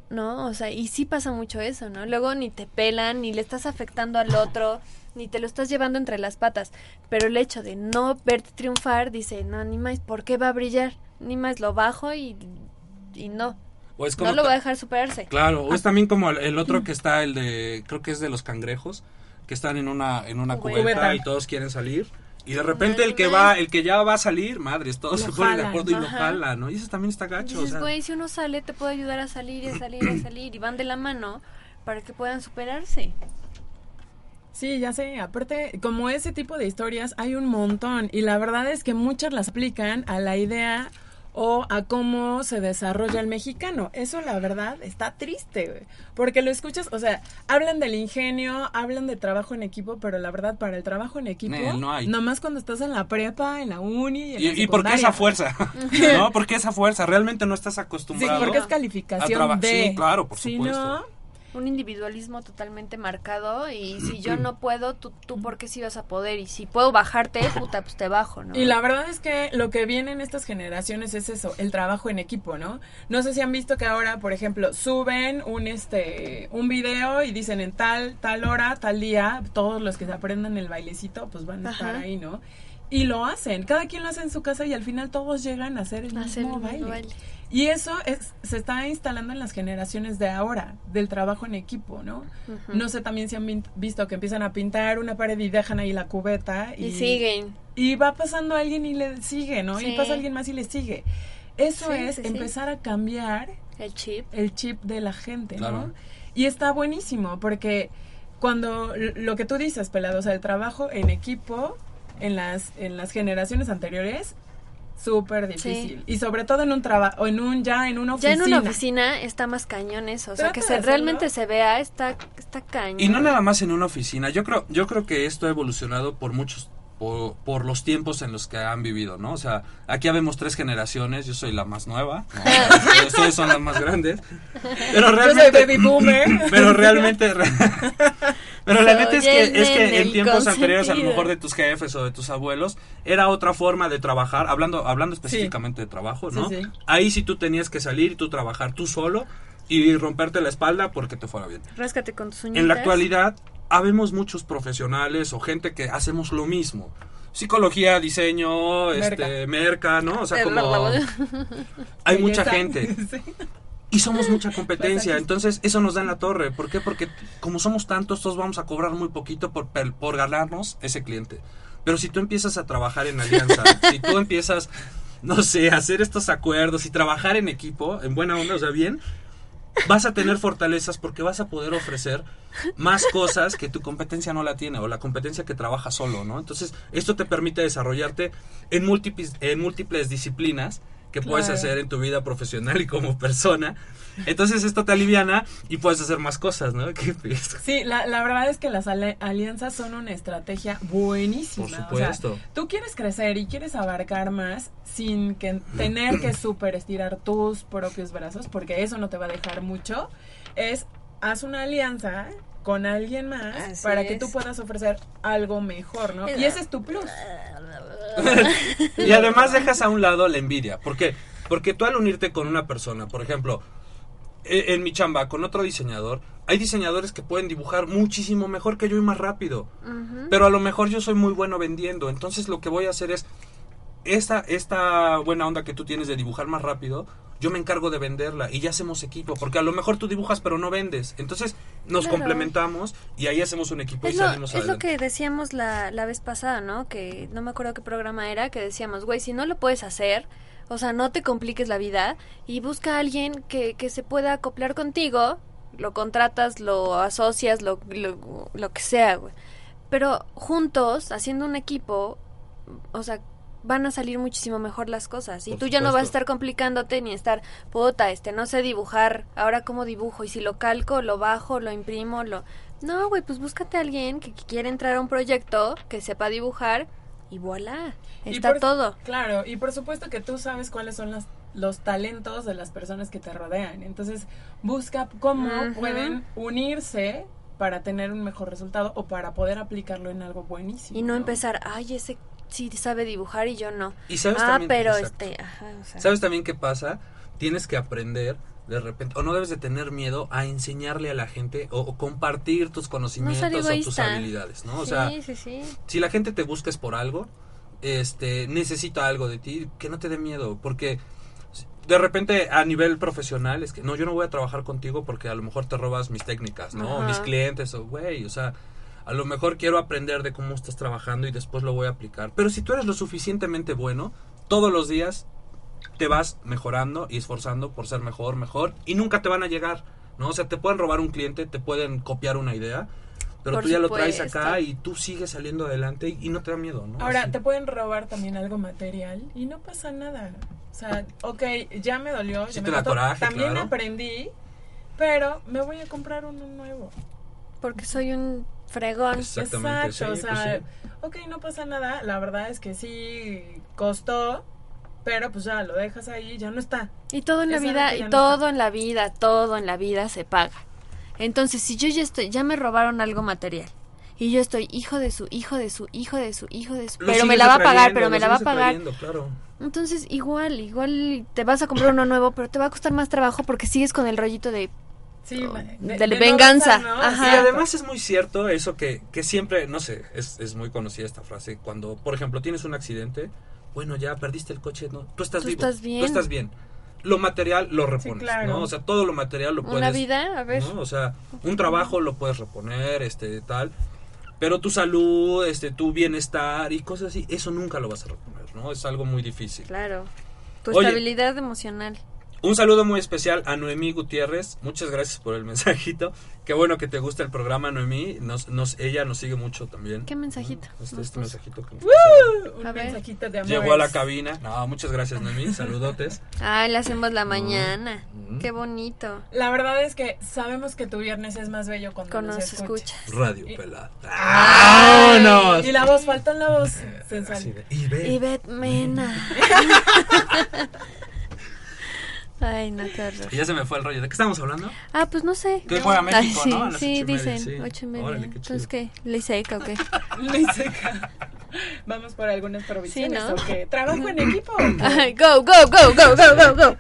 ¿No? O sea, y sí pasa mucho eso, ¿no? Luego ni te pelan, ni le estás afectando al otro, ni te lo estás llevando entre las patas. Pero el hecho de no verte triunfar, dice, no, ni más, ¿por qué va a brillar? Ni más lo bajo y, y no. O es como No lo voy a dejar superarse. Claro, o es también como el, el otro que está, el de, creo que es de los cangrejos, que están en una, en una Cubeta. cubeta y todos quieren salir. Y de repente el que va, el que ya va a salir, madres, todos Lo se ponen de acuerdo y lo jalan, ¿no? Y eso también está gacho, o Dices, sea, güey, si uno sale, te puede ayudar a salir y a salir y a salir. Y van de la mano para que puedan superarse. Sí, ya sé. Aparte, como ese tipo de historias hay un montón y la verdad es que muchas las aplican a la idea o a cómo se desarrolla el mexicano. Eso la verdad está triste, güey. Porque lo escuchas, o sea, hablan del ingenio, hablan de trabajo en equipo, pero la verdad para el trabajo en equipo, Nel, no hay. nomás cuando estás en la prepa, en la uni y en la ¿Y, por qué esa fuerza? ¿No? ¿Por qué esa fuerza? Realmente no estás Sí, acostumbrado. porque es calificación de... Sí, claro, por Si supuesto. no, Un individualismo totalmente marcado. Y si yo no puedo, tú, tú ¿por qué sí vas a poder? Y si puedo bajarte, puta, pues te bajo, ¿no? Y la verdad es que lo que viene en estas generaciones es eso, el trabajo en equipo, ¿no? No sé si han visto que ahora, por ejemplo, suben un este un video y dicen en tal tal hora, tal día, todos los que se aprendan el bailecito pues van a estar ahí, ¿no? Y lo hacen, cada quien lo hace en su casa y al final todos llegan a hacer el Hacer mismo el mismo baile. Y eso es, se está instalando en las generaciones de ahora, del trabajo en equipo, ¿no? No sé también si han visto que empiezan a pintar una pared y dejan ahí la cubeta Y siguen. y va pasando alguien y le sigue, ¿no? Sí. Y pasa alguien más y le sigue. Eso Sí, es sí, sí. empezar a cambiar El chip. el chip de la gente, Claro. ¿no? Y está buenísimo porque cuando lo que tú dices, pelado, o sea, el trabajo en equipo en las en las generaciones anteriores súper difícil y sobre todo en un trabajo en un ya en una Ya oficina. en una oficina está más cañón eso. O sea, que se, realmente se vea, está, está cañón. Y no nada más en una oficina. Yo creo, yo creo que esto ha evolucionado por muchos, por, por los tiempos en los que han vivido, ¿no? O sea, aquí habemos tres generaciones. Yo soy la más nueva. ¿no? Ustedes son las más grandes. Pero Yo soy realmente, baby boomer. pero realmente, pero la neta es que, es en tiempos anteriores, a lo mejor de tus jefes o de tus abuelos, era otra forma de trabajar, hablando, hablando específicamente de trabajo, ¿no? Sí, sí. Ahí sí tú tenías que salir y tú trabajar tú solo y romperte la espalda porque te fuera bien. Ráscate con tus uñitas. En la actualidad, habemos muchos profesionales o gente que hacemos lo mismo. Psicología, diseño, este, merca, ¿no? O sea, como hay mucha gente y somos mucha competencia, entonces eso nos da en la torre. ¿Por qué? Porque como somos tantos, todos vamos a cobrar muy poquito por, por ganarnos ese cliente. Pero si tú empiezas a trabajar en alianza, si tú empiezas, no sé, a hacer estos acuerdos y trabajar en equipo, en buena onda, o sea, bien, vas a tener fortalezas porque vas a poder ofrecer más cosas que tu competencia no la tiene o la competencia que trabaja solo, ¿no? Entonces, esto te permite desarrollarte en múltiples, en múltiples disciplinas que puedes hacer en tu vida profesional y como persona. Entonces, esto te aliviana y puedes hacer más cosas, ¿no? Sí, la, la verdad es que las alianzas son una estrategia buenísima. Por o sea, supuesto. tú quieres crecer y quieres abarcar más sin que tener que súper estirar tus propios brazos, porque eso no te va a dejar mucho. Es, haz una alianza con alguien más Así para que tú puedas ofrecer algo mejor, ¿no? Y ese es tu plus. Y además dejas a un lado la envidia. ¿Por qué? Porque tú al unirte con una persona, por ejemplo, e- en mi chamba con otro diseñador, hay diseñadores que pueden dibujar muchísimo mejor que yo y más rápido. Pero a lo mejor yo soy muy bueno vendiendo. Entonces lo que voy a hacer es, esta, esta buena onda que tú tienes de dibujar más rápido, yo me encargo de venderla y ya hacemos equipo. Porque a lo mejor tú dibujas pero no vendes. Entonces nos Claro. complementamos y ahí hacemos un equipo Es y lo, salimos es lo que decíamos la, la vez pasada, ¿no? Que no me acuerdo qué programa era, que decíamos, güey, si no lo puedes hacer, o sea, no te compliques la vida y busca a alguien que, que se pueda acoplar contigo, lo contratas, lo asocias, lo, lo, lo que sea, güey. Pero juntos, haciendo un equipo, o sea, van a salir muchísimo mejor las cosas. Y Por tú ya no vas a estar complicándote ni estar, puta, este, no sé dibujar, ahora cómo dibujo, y si lo calco, lo bajo, lo imprimo, lo... No, güey, pues búscate a alguien que, que quiera entrar a un proyecto, que sepa dibujar, y voilà, Y está por- todo. Claro, y por supuesto que tú sabes cuáles son las, los talentos de las personas que te rodean. Entonces, busca cómo pueden unirse para tener un mejor resultado o para poder aplicarlo en algo buenísimo. Y no empezar, ay, ese sí sabe dibujar y yo no. Y sabes ah, también- pero exacto. este, ajá, o sea. ¿Sabes también qué pasa? Tienes que aprender de repente, o no debes de tener miedo a enseñarle a la gente o, o compartir tus no conocimientos o tus habilidades, ¿no? O sí, sea, sí, sí. si la gente te busca es por algo, este, necesita algo de ti, que no te dé miedo, porque de repente a nivel profesional es que no, yo no voy a trabajar contigo porque a lo mejor te robas mis técnicas, ¿no? O mis clientes, o güey, o sea, a lo mejor quiero aprender de cómo estás trabajando y después lo voy a aplicar. Pero si tú eres lo suficientemente bueno, todos los días te vas mejorando y esforzando por ser mejor, mejor, y nunca te van a llegar, ¿no? O sea, te pueden robar un cliente, te pueden copiar una idea, pero Por tú ya lo traes acá y tú sigues saliendo adelante y, no te da miedo, ¿no? Ahora, Así. te pueden robar también algo material y no pasa nada. O sea, ok, ya me dolió, Sí ya te me da coraje, también claro. aprendí, pero me voy a comprar uno nuevo. Porque soy un fregón. Exactamente, Exacto, sí, o sea, pues ok, no pasa nada, la verdad es que sí costó, pero pues ya lo dejas ahí, ya no está. Y todo en la vida, y no todo está. en la vida, todo en la vida se paga. Entonces, si yo ya estoy, ya me robaron algo material. Y yo estoy hijo de su, hijo de su, hijo de su, hijo de su. Lo Pero me la va a pagar, pero me la va a pagar. claro. Entonces, igual, igual te vas a comprar uno nuevo, pero te va a costar más trabajo porque sigues con el rollito de. Sí, Oh, de, de de no venganza, gastar, ¿no? ajá. Y además es muy cierto eso que, que siempre, no sé, es, es muy conocida esta frase. Cuando, por ejemplo, tienes un accidente, bueno, ya perdiste el coche, no, tú estás Tú vivo. estás bien. Tú estás bien. Lo material lo repones, claro. ¿no? O sea, todo lo material lo puedes. Una vida, a ver. ¿no? O sea, un trabajo lo puedes reponer, este, tal. Pero tu salud, este, tu bienestar y cosas así, eso nunca lo vas a reponer, ¿no? Es algo muy difícil. Claro. Tu Oye. estabilidad emocional. Un saludo muy especial a Noemí Gutiérrez. Muchas gracias por el mensajito. Qué bueno que te gusta el programa, Noemí. Nos, nos, ella nos sigue mucho también. ¿Qué mensajito? Este, este mensajito que nos Un A mensajito de amor. Llegó a la cabina. No, muchas gracias, Noemí. Saludotes. Ay, le hacemos la mañana. Mm. Qué bonito. La verdad es que sabemos que tu viernes es más bello cuando Cuando nos nos escuchas. escuchas. Radio Y- pelada. ¡Vámonos! Y la voz, faltó la voz sensual. Así de, y Mena. Ay, no, qué horror. Ya se me fue el rollo. ¿De qué estamos hablando? Ah, pues no sé. Que juega México, Ay, sí, ¿no? A las sí, ocho y media, dicen, sí. ocho y media. Órale, qué Entonces. ¿qué? ¿Ley seca o qué? Luis Seca. Vamos por algunas provisiones. Sí, ¿no? ¿o qué? ¿Trabajo en equipo? Ay, go, go, go, go, go, go, go.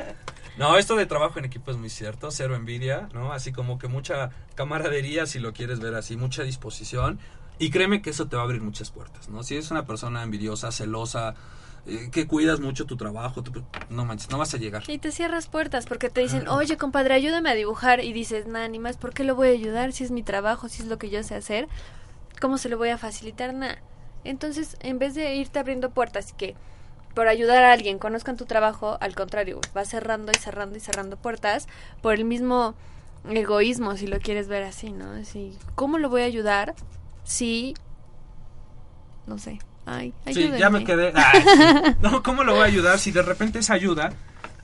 No, esto de trabajo en equipo es muy cierto, cero envidia, ¿no? Así como que mucha camaradería, si lo quieres ver así, mucha disposición. Y créeme que eso te va a abrir muchas puertas, ¿no? Si eres una persona envidiosa, celosa, eh, que cuidas mucho tu trabajo, tu- no manches, no vas a llegar. Y te cierras puertas porque te dicen, oye, compadre, ayúdame a dibujar. Y dices, nah, ni más, ¿por qué lo voy a ayudar? Si es mi trabajo, si es lo que yo sé hacer, ¿cómo se lo voy a facilitar? Nada. Entonces, en vez de irte abriendo puertas y que por ayudar a alguien conozcan tu trabajo, al contrario, vas cerrando y cerrando y cerrando puertas por el mismo egoísmo, si lo quieres ver así, ¿no? Así, ¿cómo lo voy a ayudar si... No sé. Ay, Sí, ya me quedé. Ay, sí. No, ¿cómo lo voy a ayudar si de repente esa ayuda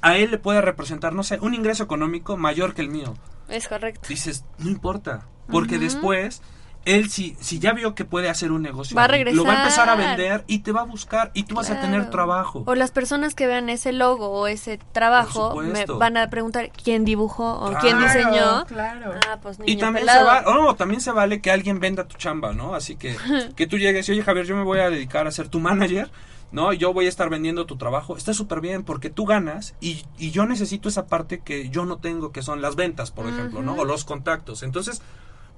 a él le puede representar, no sé, un ingreso económico mayor que el mío? Es correcto. Dices, no importa, porque después él si, si ya vio que puede hacer un negocio, Va a ahí, lo va a empezar a regresar. vender y te va a buscar y tú vas a tener trabajo. O las personas que vean ese logo o ese trabajo me van a preguntar quién dibujó o quién diseñó. Claro. Ah, pues niño Y también pelado. se, va, oh, también se vale que alguien venda tu chamba, ¿no? Así que que tú llegues y, oye, Javier, yo me voy a dedicar a ser tu manager, ¿no? Yo voy a estar vendiendo tu trabajo. Está súper bien porque tú ganas y, y yo necesito esa parte que yo no tengo, que son las ventas, por ejemplo, ¿no? O los contactos. Entonces,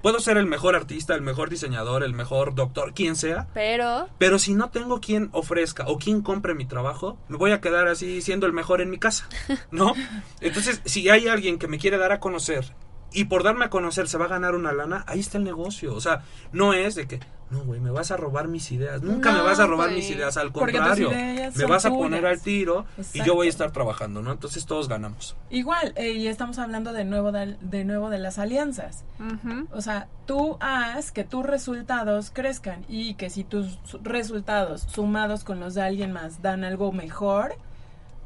puedo ser el mejor artista, el mejor diseñador, el mejor doctor, quien sea, Pero pero si no tengo quien ofrezca o quien compre mi trabajo, me voy a quedar así siendo el mejor en mi casa, ¿no? Entonces, si hay alguien que me quiere dar a conocer y por darme a conocer se va a ganar una lana, ahí está el negocio. O sea, no es de que, no, güey, me vas a robar mis ideas. Nunca me vas a robar mis ideas, al contrario. ideas Me vas a poner al tiro y yo voy a estar trabajando, ¿no? Entonces todos ganamos. Igual, eh, y estamos hablando de nuevo de, de nuevo de las alianzas. O sea, tú haz que tus resultados crezcan y que si tus su- resultados sumados con los de alguien más dan algo mejor,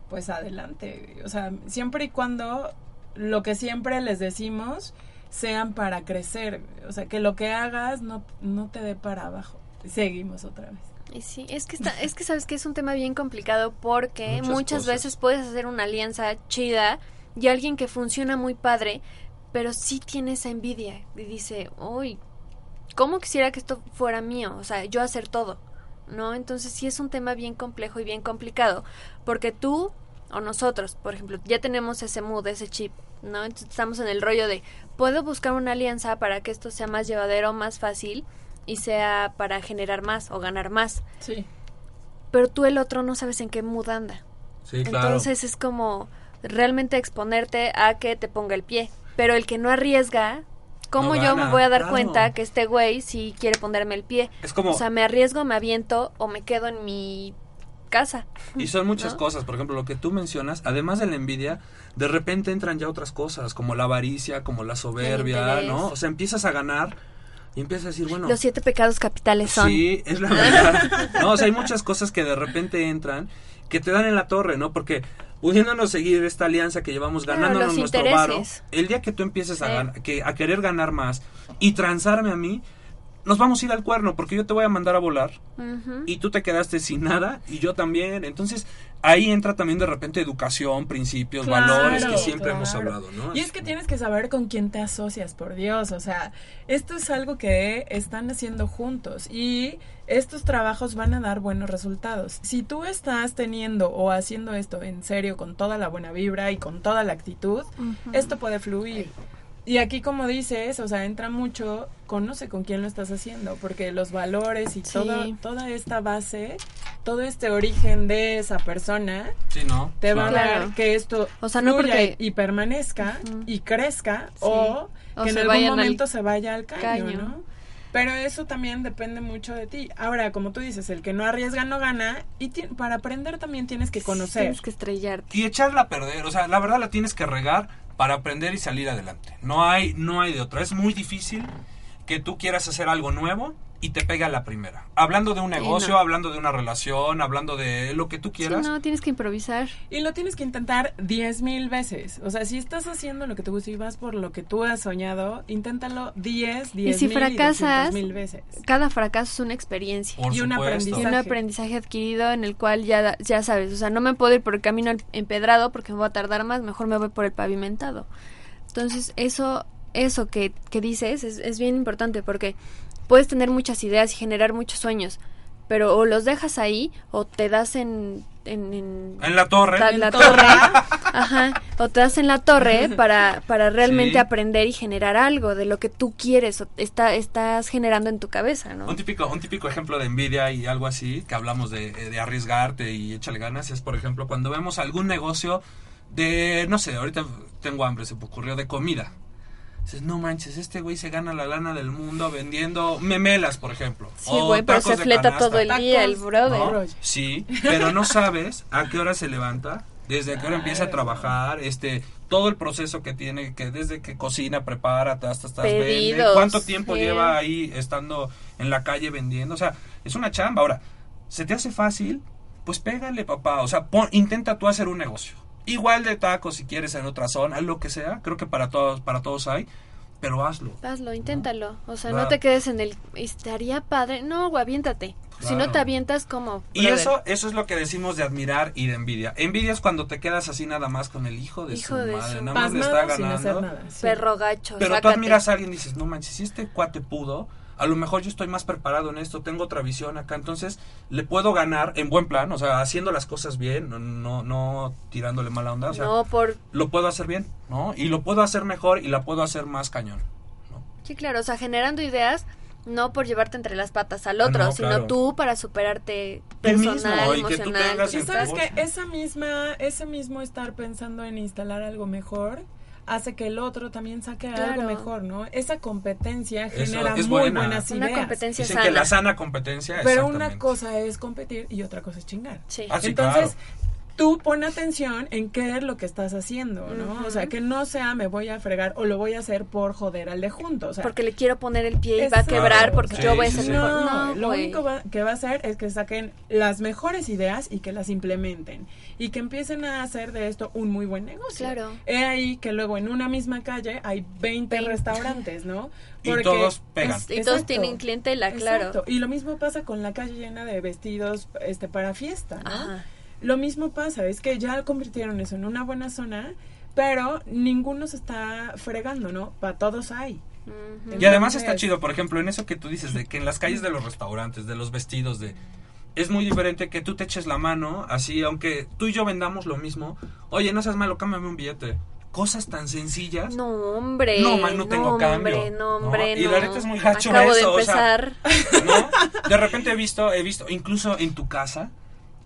pues adelante. O sea, siempre y cuando lo que siempre les decimos sean para crecer. O sea, que lo que hagas no, no te dé para abajo. Seguimos otra vez. Y sí, es que está, es que sabes que es un tema bien complicado porque Muchas muchas, veces puedes hacer una alianza chida y alguien que funciona muy padre, pero sí tiene esa envidia y dice, uy, ¿cómo quisiera que esto fuera mío? O sea, yo hacer todo, ¿no? Entonces sí es un tema bien complejo y bien complicado porque tú o nosotros, por ejemplo, ya tenemos ese mood, ese chip, ¿no? Entonces estamos en el rollo de, puedo buscar una alianza para que esto sea más llevadero, más fácil y sea para generar más o ganar más Sí. pero tú el otro no sabes en qué mood anda. Sí, claro. Entonces es como realmente exponerte a que te ponga el pie. Pero el que no arriesga, ¿cómo No yo me voy a dar claro. cuenta que este güey sí quiere ponerme el pie? Es como- O sea, me arriesgo, me aviento o me quedo en mi casa. Y son muchas ¿No? cosas, por ejemplo, lo que tú mencionas, además de la envidia, de repente entran ya otras cosas, como la avaricia, como la soberbia. ¿no? O sea, empiezas a ganar y empiezas a decir, bueno, Los siete pecados capitales son. Sí, es la verdad. No, o sea, hay muchas cosas que de repente entran que te dan en la torre, ¿no? Porque pudiéndonos seguir esta alianza que llevamos Claro, ganándonos los nuestro varo, el día que tú empieces a, Sí. que, a querer ganar más y transarme a mí, nos vamos a ir al cuerno porque yo te voy a mandar a volar y tú te quedaste sin nada y yo también. Entonces, ahí entra también de repente educación, principios, Claro, valores que siempre hemos hablado, ¿no? Y es que tienes que saber con quién te asocias, por Dios. O sea, esto es algo que están haciendo juntos y estos trabajos van a dar buenos resultados. Si tú estás teniendo o haciendo esto en serio, con toda la buena vibra y con toda la actitud, esto puede fluir. Y aquí, como dices, o sea, entra mucho, conoce con quién lo estás haciendo, porque los valores y Sí. toda, toda esta base, todo este origen de esa persona, Sí, ¿no? te va a dar que esto O sea, no porque- y permanezca y crezca Sí. o O que en algún al momento se vaya al caño, caño. ¿no? Pero eso también depende mucho de ti. Ahora, como tú dices, el que no arriesga no gana y para aprender también tienes que conocer. Tienes que estrellarte. y echarla a perder, o sea, la verdad la tienes que regar para aprender y salir adelante. No hay no hay de otra, es muy difícil que tú quieras hacer algo nuevo y te pega la primera. Hablando de un Sí, negocio, no. hablando de una relación, hablando de lo que tú Sí, quieras. no, tienes que improvisar. Y lo tienes que intentar diez mil veces. O sea, si estás haciendo lo que te gusta y vas por lo que tú has soñado, inténtalo diez, diez si mil fracasas, mil veces. Cada fracaso es una experiencia. Por y un supuesto. y aprendizaje. un aprendizaje adquirido en el cual ya, ya sabes, o sea, no me puedo ir por el camino empedrado porque me voy a tardar más, mejor me voy por el pavimentado. Entonces, eso, eso que, que dices es, es bien importante porque puedes tener muchas ideas y generar muchos sueños, pero o los dejas ahí o te das en... En, en- En la torre. ta- la torre, ajá, o te das en la torre para, para realmente Sí. aprender y generar algo de lo que tú quieres o está, estás generando en tu cabeza, ¿no? Un típico, un típico ejemplo de envidia y algo así, que hablamos de, de arriesgarte y échale ganas, es por ejemplo cuando vemos algún negocio de, no sé, ahorita tengo hambre, se me ocurrió de comida. Dices, no manches, este güey se gana la lana del mundo vendiendo memelas, por ejemplo. Sí, güey, pero se fleta todo el día el brother. ¿no? Sí, pero no sabes a qué hora se levanta, desde qué hora empieza a trabajar, este, todo el proceso que tiene, que desde que cocina, prepara, hasta hasta vende, cuánto tiempo sí. lleva ahí estando en la calle vendiendo, o sea, es una chamba. Ahora, ¿se te hace fácil? Pues pégale, papá, o sea, pon- intenta tú hacer un negocio. Igual de tacos si quieres en otra zona, lo que sea, creo que para todos para todos hay, pero hazlo. Hazlo, inténtalo. O sea, Claro. no te quedes en el. Estaría padre. No, aviéntate. Si no te avientas, como. Y eso, eso es lo que decimos de admirar y de envidia. Envidia es cuando te quedas así nada más con el hijo de Hijo su de madre, su- nada más le está Pasmado sin hacer ganando. nada. sí. Perro gacho. Pero tú admiras a alguien y dices, no manches, si este cuate pudo, a lo mejor yo estoy más preparado en esto, tengo otra visión acá, entonces le puedo ganar en buen plan, o sea, haciendo las cosas bien, no, no, no tirándole mala onda, o sea, No, por. lo puedo hacer bien, ¿no? Y lo puedo hacer mejor y la puedo hacer más cañón. ¿no? Sí, claro. O sea, generando ideas. No por llevarte entre las patas al Ah, otro, no, sino claro. tú para superarte mismo, personal, y que tú emocional. tengas Y en sabes que esa misma, ese mismo estar pensando en instalar algo mejor, hace que el otro también saque algo mejor, ¿no? Esa competencia Eso genera es muy buena. buenas Una ideas. competencia Dicen sana. que la sana competencia Pero una cosa es competir y otra cosa es chingar. Sí. Ah, sí, Entonces, claro. Tú pon atención en qué es lo que estás haciendo, ¿no? O sea, que no sea me voy a fregar o lo voy a hacer por joder al de junto. O sea, Porque le quiero poner el pie y va a quebrar porque Sí, yo voy a ser sí. mejor. No, No, lo único va- que va a hacer es que saquen las mejores ideas y que las implementen y que empiecen a hacer de esto un muy buen negocio. Claro. He ahí que luego en una misma calle hay 20 Veinte. restaurantes, ¿no? Y todos pegan. Y todos tienen clientela, claro. Exacto. Y lo mismo pasa con la calle llena de vestidos este para fiesta, ¿no? Ajá. Lo mismo pasa, es que ya convirtieron eso en una buena zona, pero ninguno se está fregando, ¿no? Para todos hay. Y además está chido, por ejemplo, en eso que tú dices, de que en las calles de los restaurantes, de los vestidos, de... Es muy diferente que tú te eches la mano, así, aunque tú y yo vendamos lo mismo. Oye, no seas malo, cámbiame un billete. Cosas tan sencillas. No, hombre. No, man, no tengo cambio, Hombre, no, ¿no? hombre, Y no. la neta es muy gacho Acabo de eso, o sea, empezar. ¿no? De repente he visto, he visto, incluso en tu casa,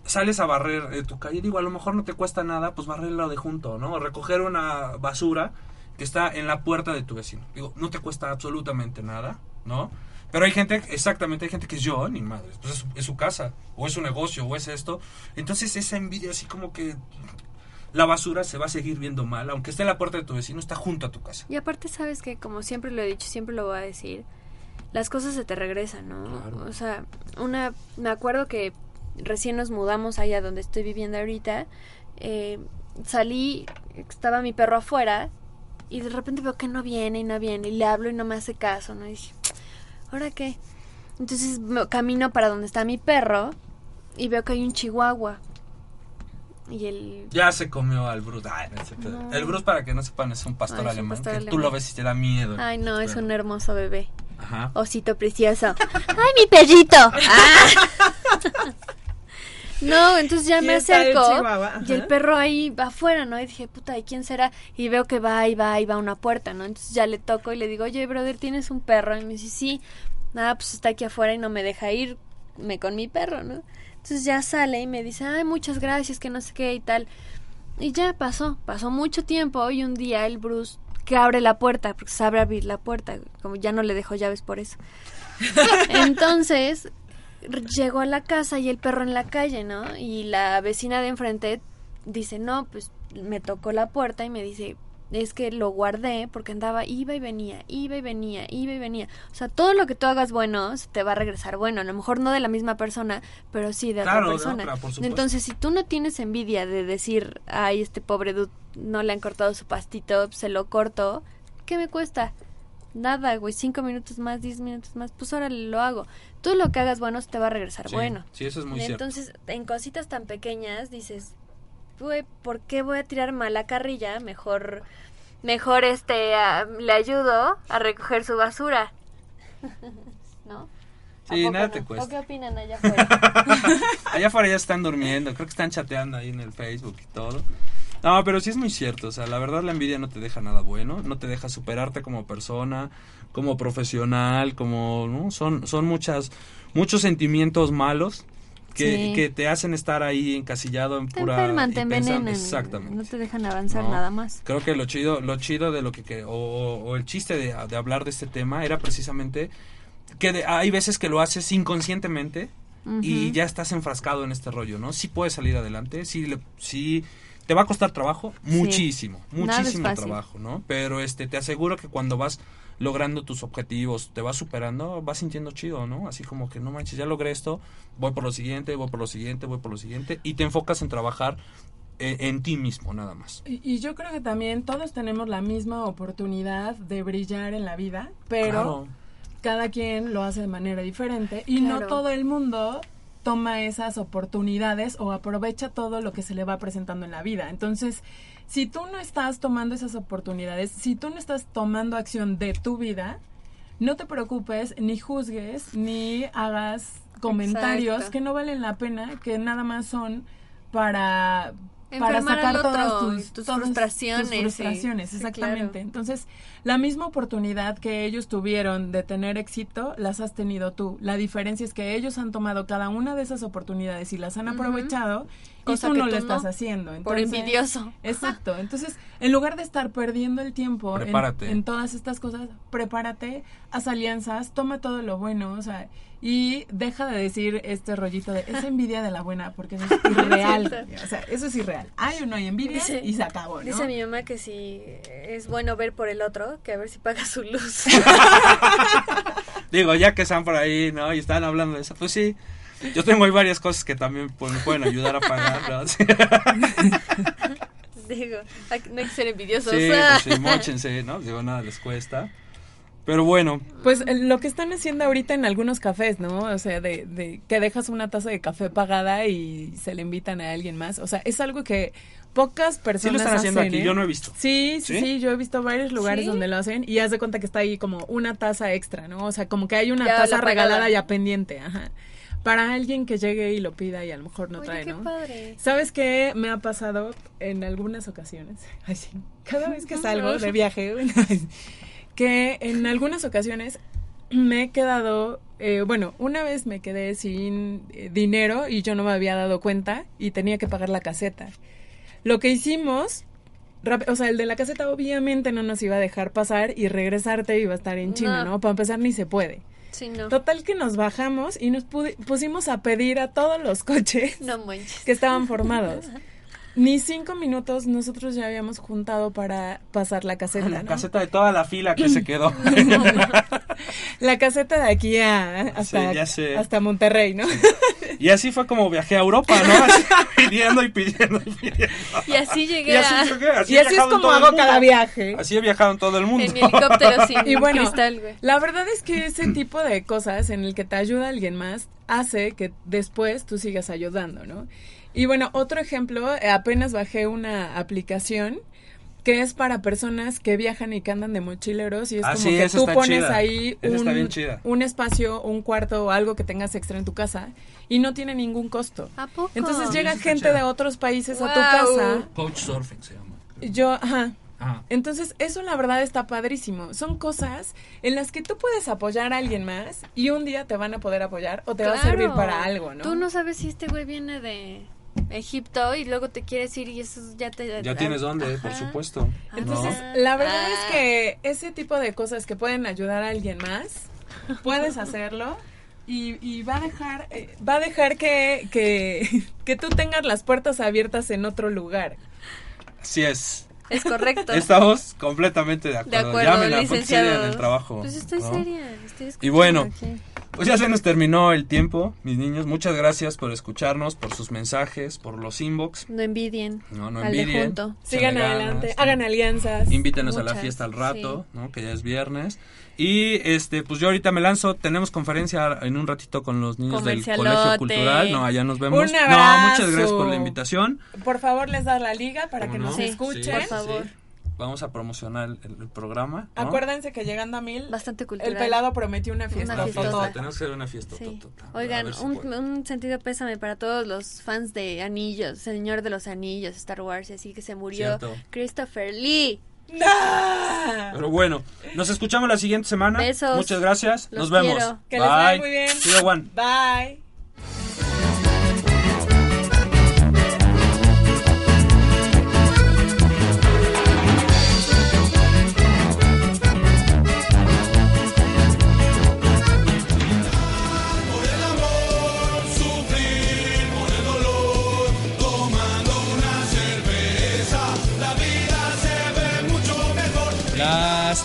sales a barrer eh, tu calle, digo, a lo mejor no te cuesta nada, pues barrerlo de junto, ¿no? O recoger una basura que está en la puerta de tu vecino. Digo, no te cuesta absolutamente nada, ¿no? Pero hay gente, exactamente, hay gente que es yo, ni madre, pues es, su- es su casa, o es su negocio, o es esto. Entonces esa envidia así como que la basura se va a seguir viendo mal, aunque esté en la puerta de tu vecino, está junto a tu casa. Y aparte, sabes que, como siempre lo he dicho, siempre lo voy a decir, las cosas se te regresan, ¿no? Claro. O sea, una, me acuerdo que recién nos mudamos allá donde estoy viviendo ahorita, eh, salí, estaba mi perro afuera y de repente veo que no viene y no viene y le hablo y no me hace caso, ¿no? Y dije, ¿ahora qué? Entonces me- camino para donde está mi perro y veo que hay un chihuahua. Y el... Ya se comió al Bruce. Ay, no sé qué. No. El Bruce, para que no sepan, es un pastor Ay, es un alemán. pastor que tú lo ves y te da miedo. Ay, no, es un hermoso bebé. Ajá. Osito precioso. ¡Ay, mi perrito! ¡Ah! No, entonces ya me acerco y el perro ahí va afuera, ¿no? Y dije, puta, ¿y quién será? Y veo que va y va y va a una puerta, ¿no? Entonces ya le toco y le digo, oye, brother, ¿tienes un perro? Y me dice, sí. Nada, pues está aquí afuera y no me deja irme con mi perro, ¿no? Entonces ya sale y me dice, ay, muchas gracias, que no sé qué y tal. Y ya pasó, pasó mucho tiempo y un día el Bruce que abre la puerta, porque sabe abrir la puerta, como ya no le dejó llaves por eso. Entonces llegó a la casa y el perro en la calle, ¿no? Y la vecina de enfrente dice, no, pues me tocó la puerta y me dice, es que lo guardé porque andaba, iba y venía, iba y venía, iba y venía. O sea, todo lo que tú hagas bueno se te va a regresar bueno. A lo mejor no de la misma persona, pero sí de Claro, otra de persona. otra. Entonces, si tú no tienes envidia de decir, ay, este pobre dude no le han cortado su pastito, se lo corto, ¿qué me cuesta? Nada, güey, cinco minutos más, diez minutos más, pues ahora lo hago. Tú lo que hagas bueno se te va a regresar Sí, bueno. Sí, eso es muy cierto. Entonces, en cositas tan pequeñas dices, güey, ¿por qué voy a tirar mala carrilla? Mejor, mejor este, a- le ayudo a recoger su basura. ¿No? ¿A Sí, nada no? te cuesta. ¿O qué opinan allá afuera? Allá afuera ya están durmiendo, creo que están chateando ahí en el Facebook y todo. No, pero sí es muy cierto, o sea, la verdad la envidia no te deja nada bueno, no te deja superarte como persona, como profesional, como, ¿no? Son, son muchas, muchos sentimientos malos que, Sí. que te hacen estar ahí encasillado en te pura... enferman, te envenenan. Exactamente. No te dejan avanzar No. nada más. Creo que lo chido, lo chido de lo que, o, o el chiste de, de hablar de este tema era precisamente que de- hay veces que lo haces inconscientemente y ya estás enfrascado en este rollo, ¿no? Sí puedes salir adelante, sí, le- sí te va a costar trabajo, muchísimo, muchísimo trabajo, ¿no? Pero este te aseguro que cuando vas logrando tus objetivos, te vas superando, vas sintiendo chido, ¿no? Así como que no manches, ya logré esto, voy por lo siguiente, voy por lo siguiente, voy por lo siguiente y te enfocas en trabajar eh, en ti mismo nada más. Y, y yo creo que también todos tenemos la misma oportunidad de brillar en la vida, pero Claro. cada quien lo hace de manera diferente y no todo el mundo toma esas oportunidades o aprovecha todo lo que se le va presentando en la vida. Entonces, si tú no estás tomando esas oportunidades, si tú no estás tomando acción de tu vida, no te preocupes, ni juzgues, ni hagas comentarios Exacto. que no valen la pena, que nada más son para para sacar todas tus, tus todas frustraciones, tus frustraciones, sí. Sí, exactamente. claro. Entonces, la misma oportunidad que ellos tuvieron de tener éxito, las has tenido tú. La diferencia es que ellos han tomado cada una de esas oportunidades y las han aprovechado Cosa y tú que no tú lo no, estás haciendo. por Entonces- envidioso. Exacto. Entonces, en lugar de estar perdiendo el tiempo en, todas estas cosas, prepárate, haz alianzas, toma todo lo bueno, o sea, y deja de decir este rollito de es envidia de la buena, porque eso es irreal. O sea, eso es irreal. Hay o no hay envidia Dice- y se acabó, ¿no? Dice mi mamá que si es bueno ver por el otro, que a ver si paga su luz. Digo, ya que están por ahí, ¿no? Y están hablando de eso, pues sí. Yo tengo ahí varias cosas que también pues, me pueden ayudar a pagar, Digo, no hay que ser envidiosos. sí, pues sí, móchense, ¿no? Digo, nada les cuesta. Pero bueno, Pues eh, lo que están haciendo ahorita en algunos cafés, ¿no? O sea, de, de que dejas una taza de café pagada y se le invitan a alguien más. O sea, es algo que pocas personas sí lo están haciendo hacen, aquí, ¿eh? yo no he visto. Sí, sí, ¿Sí? sí, yo he visto varios lugares ¿Sí? donde lo hacen y haz de cuenta que está ahí como una taza extra, ¿no? O sea, como que hay una Ya, taza la regalada ya pendiente, ajá. Para alguien que llegue y lo pida y a lo mejor no Oye, trae, qué ¿no? padre. ¿Sabes qué me ha pasado en algunas ocasiones? Ay, sí. Cada vez que salgo de viaje, que en algunas ocasiones me he quedado, eh, bueno, una vez me quedé sin eh, dinero y yo no me había dado cuenta y tenía que pagar la caseta. Lo que hicimos, o sea, el de la caseta obviamente no nos iba a dejar pasar y regresarte iba a estar en China, No. ¿no? Para empezar ni se puede. Sí, no. Total que nos bajamos y nos pusimos a pedir a todos los coches No que estaban formados. Ni cinco minutos nosotros ya habíamos juntado para pasar la caseta. la ¿no? caseta de toda la fila que se quedó. La caseta de aquí a, hasta, Sí, hasta Monterrey, ¿no? y así fue como viajé a Europa, ¿no? Así, pidiendo y pidiendo y pidiendo. Y así llegué Y así, a... llegué, así y así es como hago cada viaje. Así he viajado en todo el mundo. En mi helicóptero sin Y bueno, cristal, güey. la verdad es que ese tipo de cosas en el que te ayuda alguien más hace que después tú sigas ayudando, ¿no? Y bueno, otro ejemplo, eh, apenas bajé una aplicación que es para personas que viajan y que andan de mochileros y es Ah, como sí, que tú pones chida. ahí un, un espacio, un cuarto o algo que tengas extra en tu casa y no tiene ningún costo. ¿A poco? Entonces llega gente chida. de otros países a tu casa. Couchsurfing se llama. Yo, ajá, Ajá. entonces, eso la verdad está padrísimo. Son cosas en las que tú puedes apoyar a alguien más y un día te van a poder apoyar o te va a servir para algo, ¿no? Tú no sabes si este güey viene de Egipto y luego te quieres ir y eso ya te... Ya tienes dónde, por supuesto. Entonces, Ah. la verdad Ah. es que ese tipo de cosas que pueden ayudar a alguien más, puedes hacerlo. Y, y va a dejar, eh, va a dejar que, que, que tú tengas las puertas abiertas en otro lugar. Así es. Es correcto. Estamos completamente de de acuerdo. acuerdo, Llámenla, licenciado. seria en el trabajo. Pues estoy ¿no? seria, estoy Y bueno, aquí. Pues ya se nos terminó el tiempo, mis niños. Muchas gracias por escucharnos, por sus mensajes, por los inbox. No envidien. No, no al de envidien. junto. Sigan adelante, ganas, hagan alianzas. Invítenos a la fiesta al rato, sí. ¿no? Que ya es viernes. Y este, pues yo ahorita me lanzo. Tenemos conferencia en un ratito con los niños del Colegio. Cultural. No, allá nos vemos. Un no, muchas gracias por la invitación. Por favor, les das la liga para que ¿Cómo nos no? Sí, escuchen. por favor. Vamos a promocionar el, el programa. ¿no? Acuérdense que llegando a mil, Bastante cultural. el pelado prometió una fiesta. Una tenemos que hacer una fiesta. Sí. Oigan, si un, sentido pésame para todos los fans de Anillos, Señor de los Anillos, Star Wars, y así que se murió Cierto. Christopher Lee. ¡No! Pero bueno, nos escuchamos la siguiente semana. Besos. Muchas gracias. Los Nos vemos. quiero. Que les vaya muy bien. See you, Juan. Bye.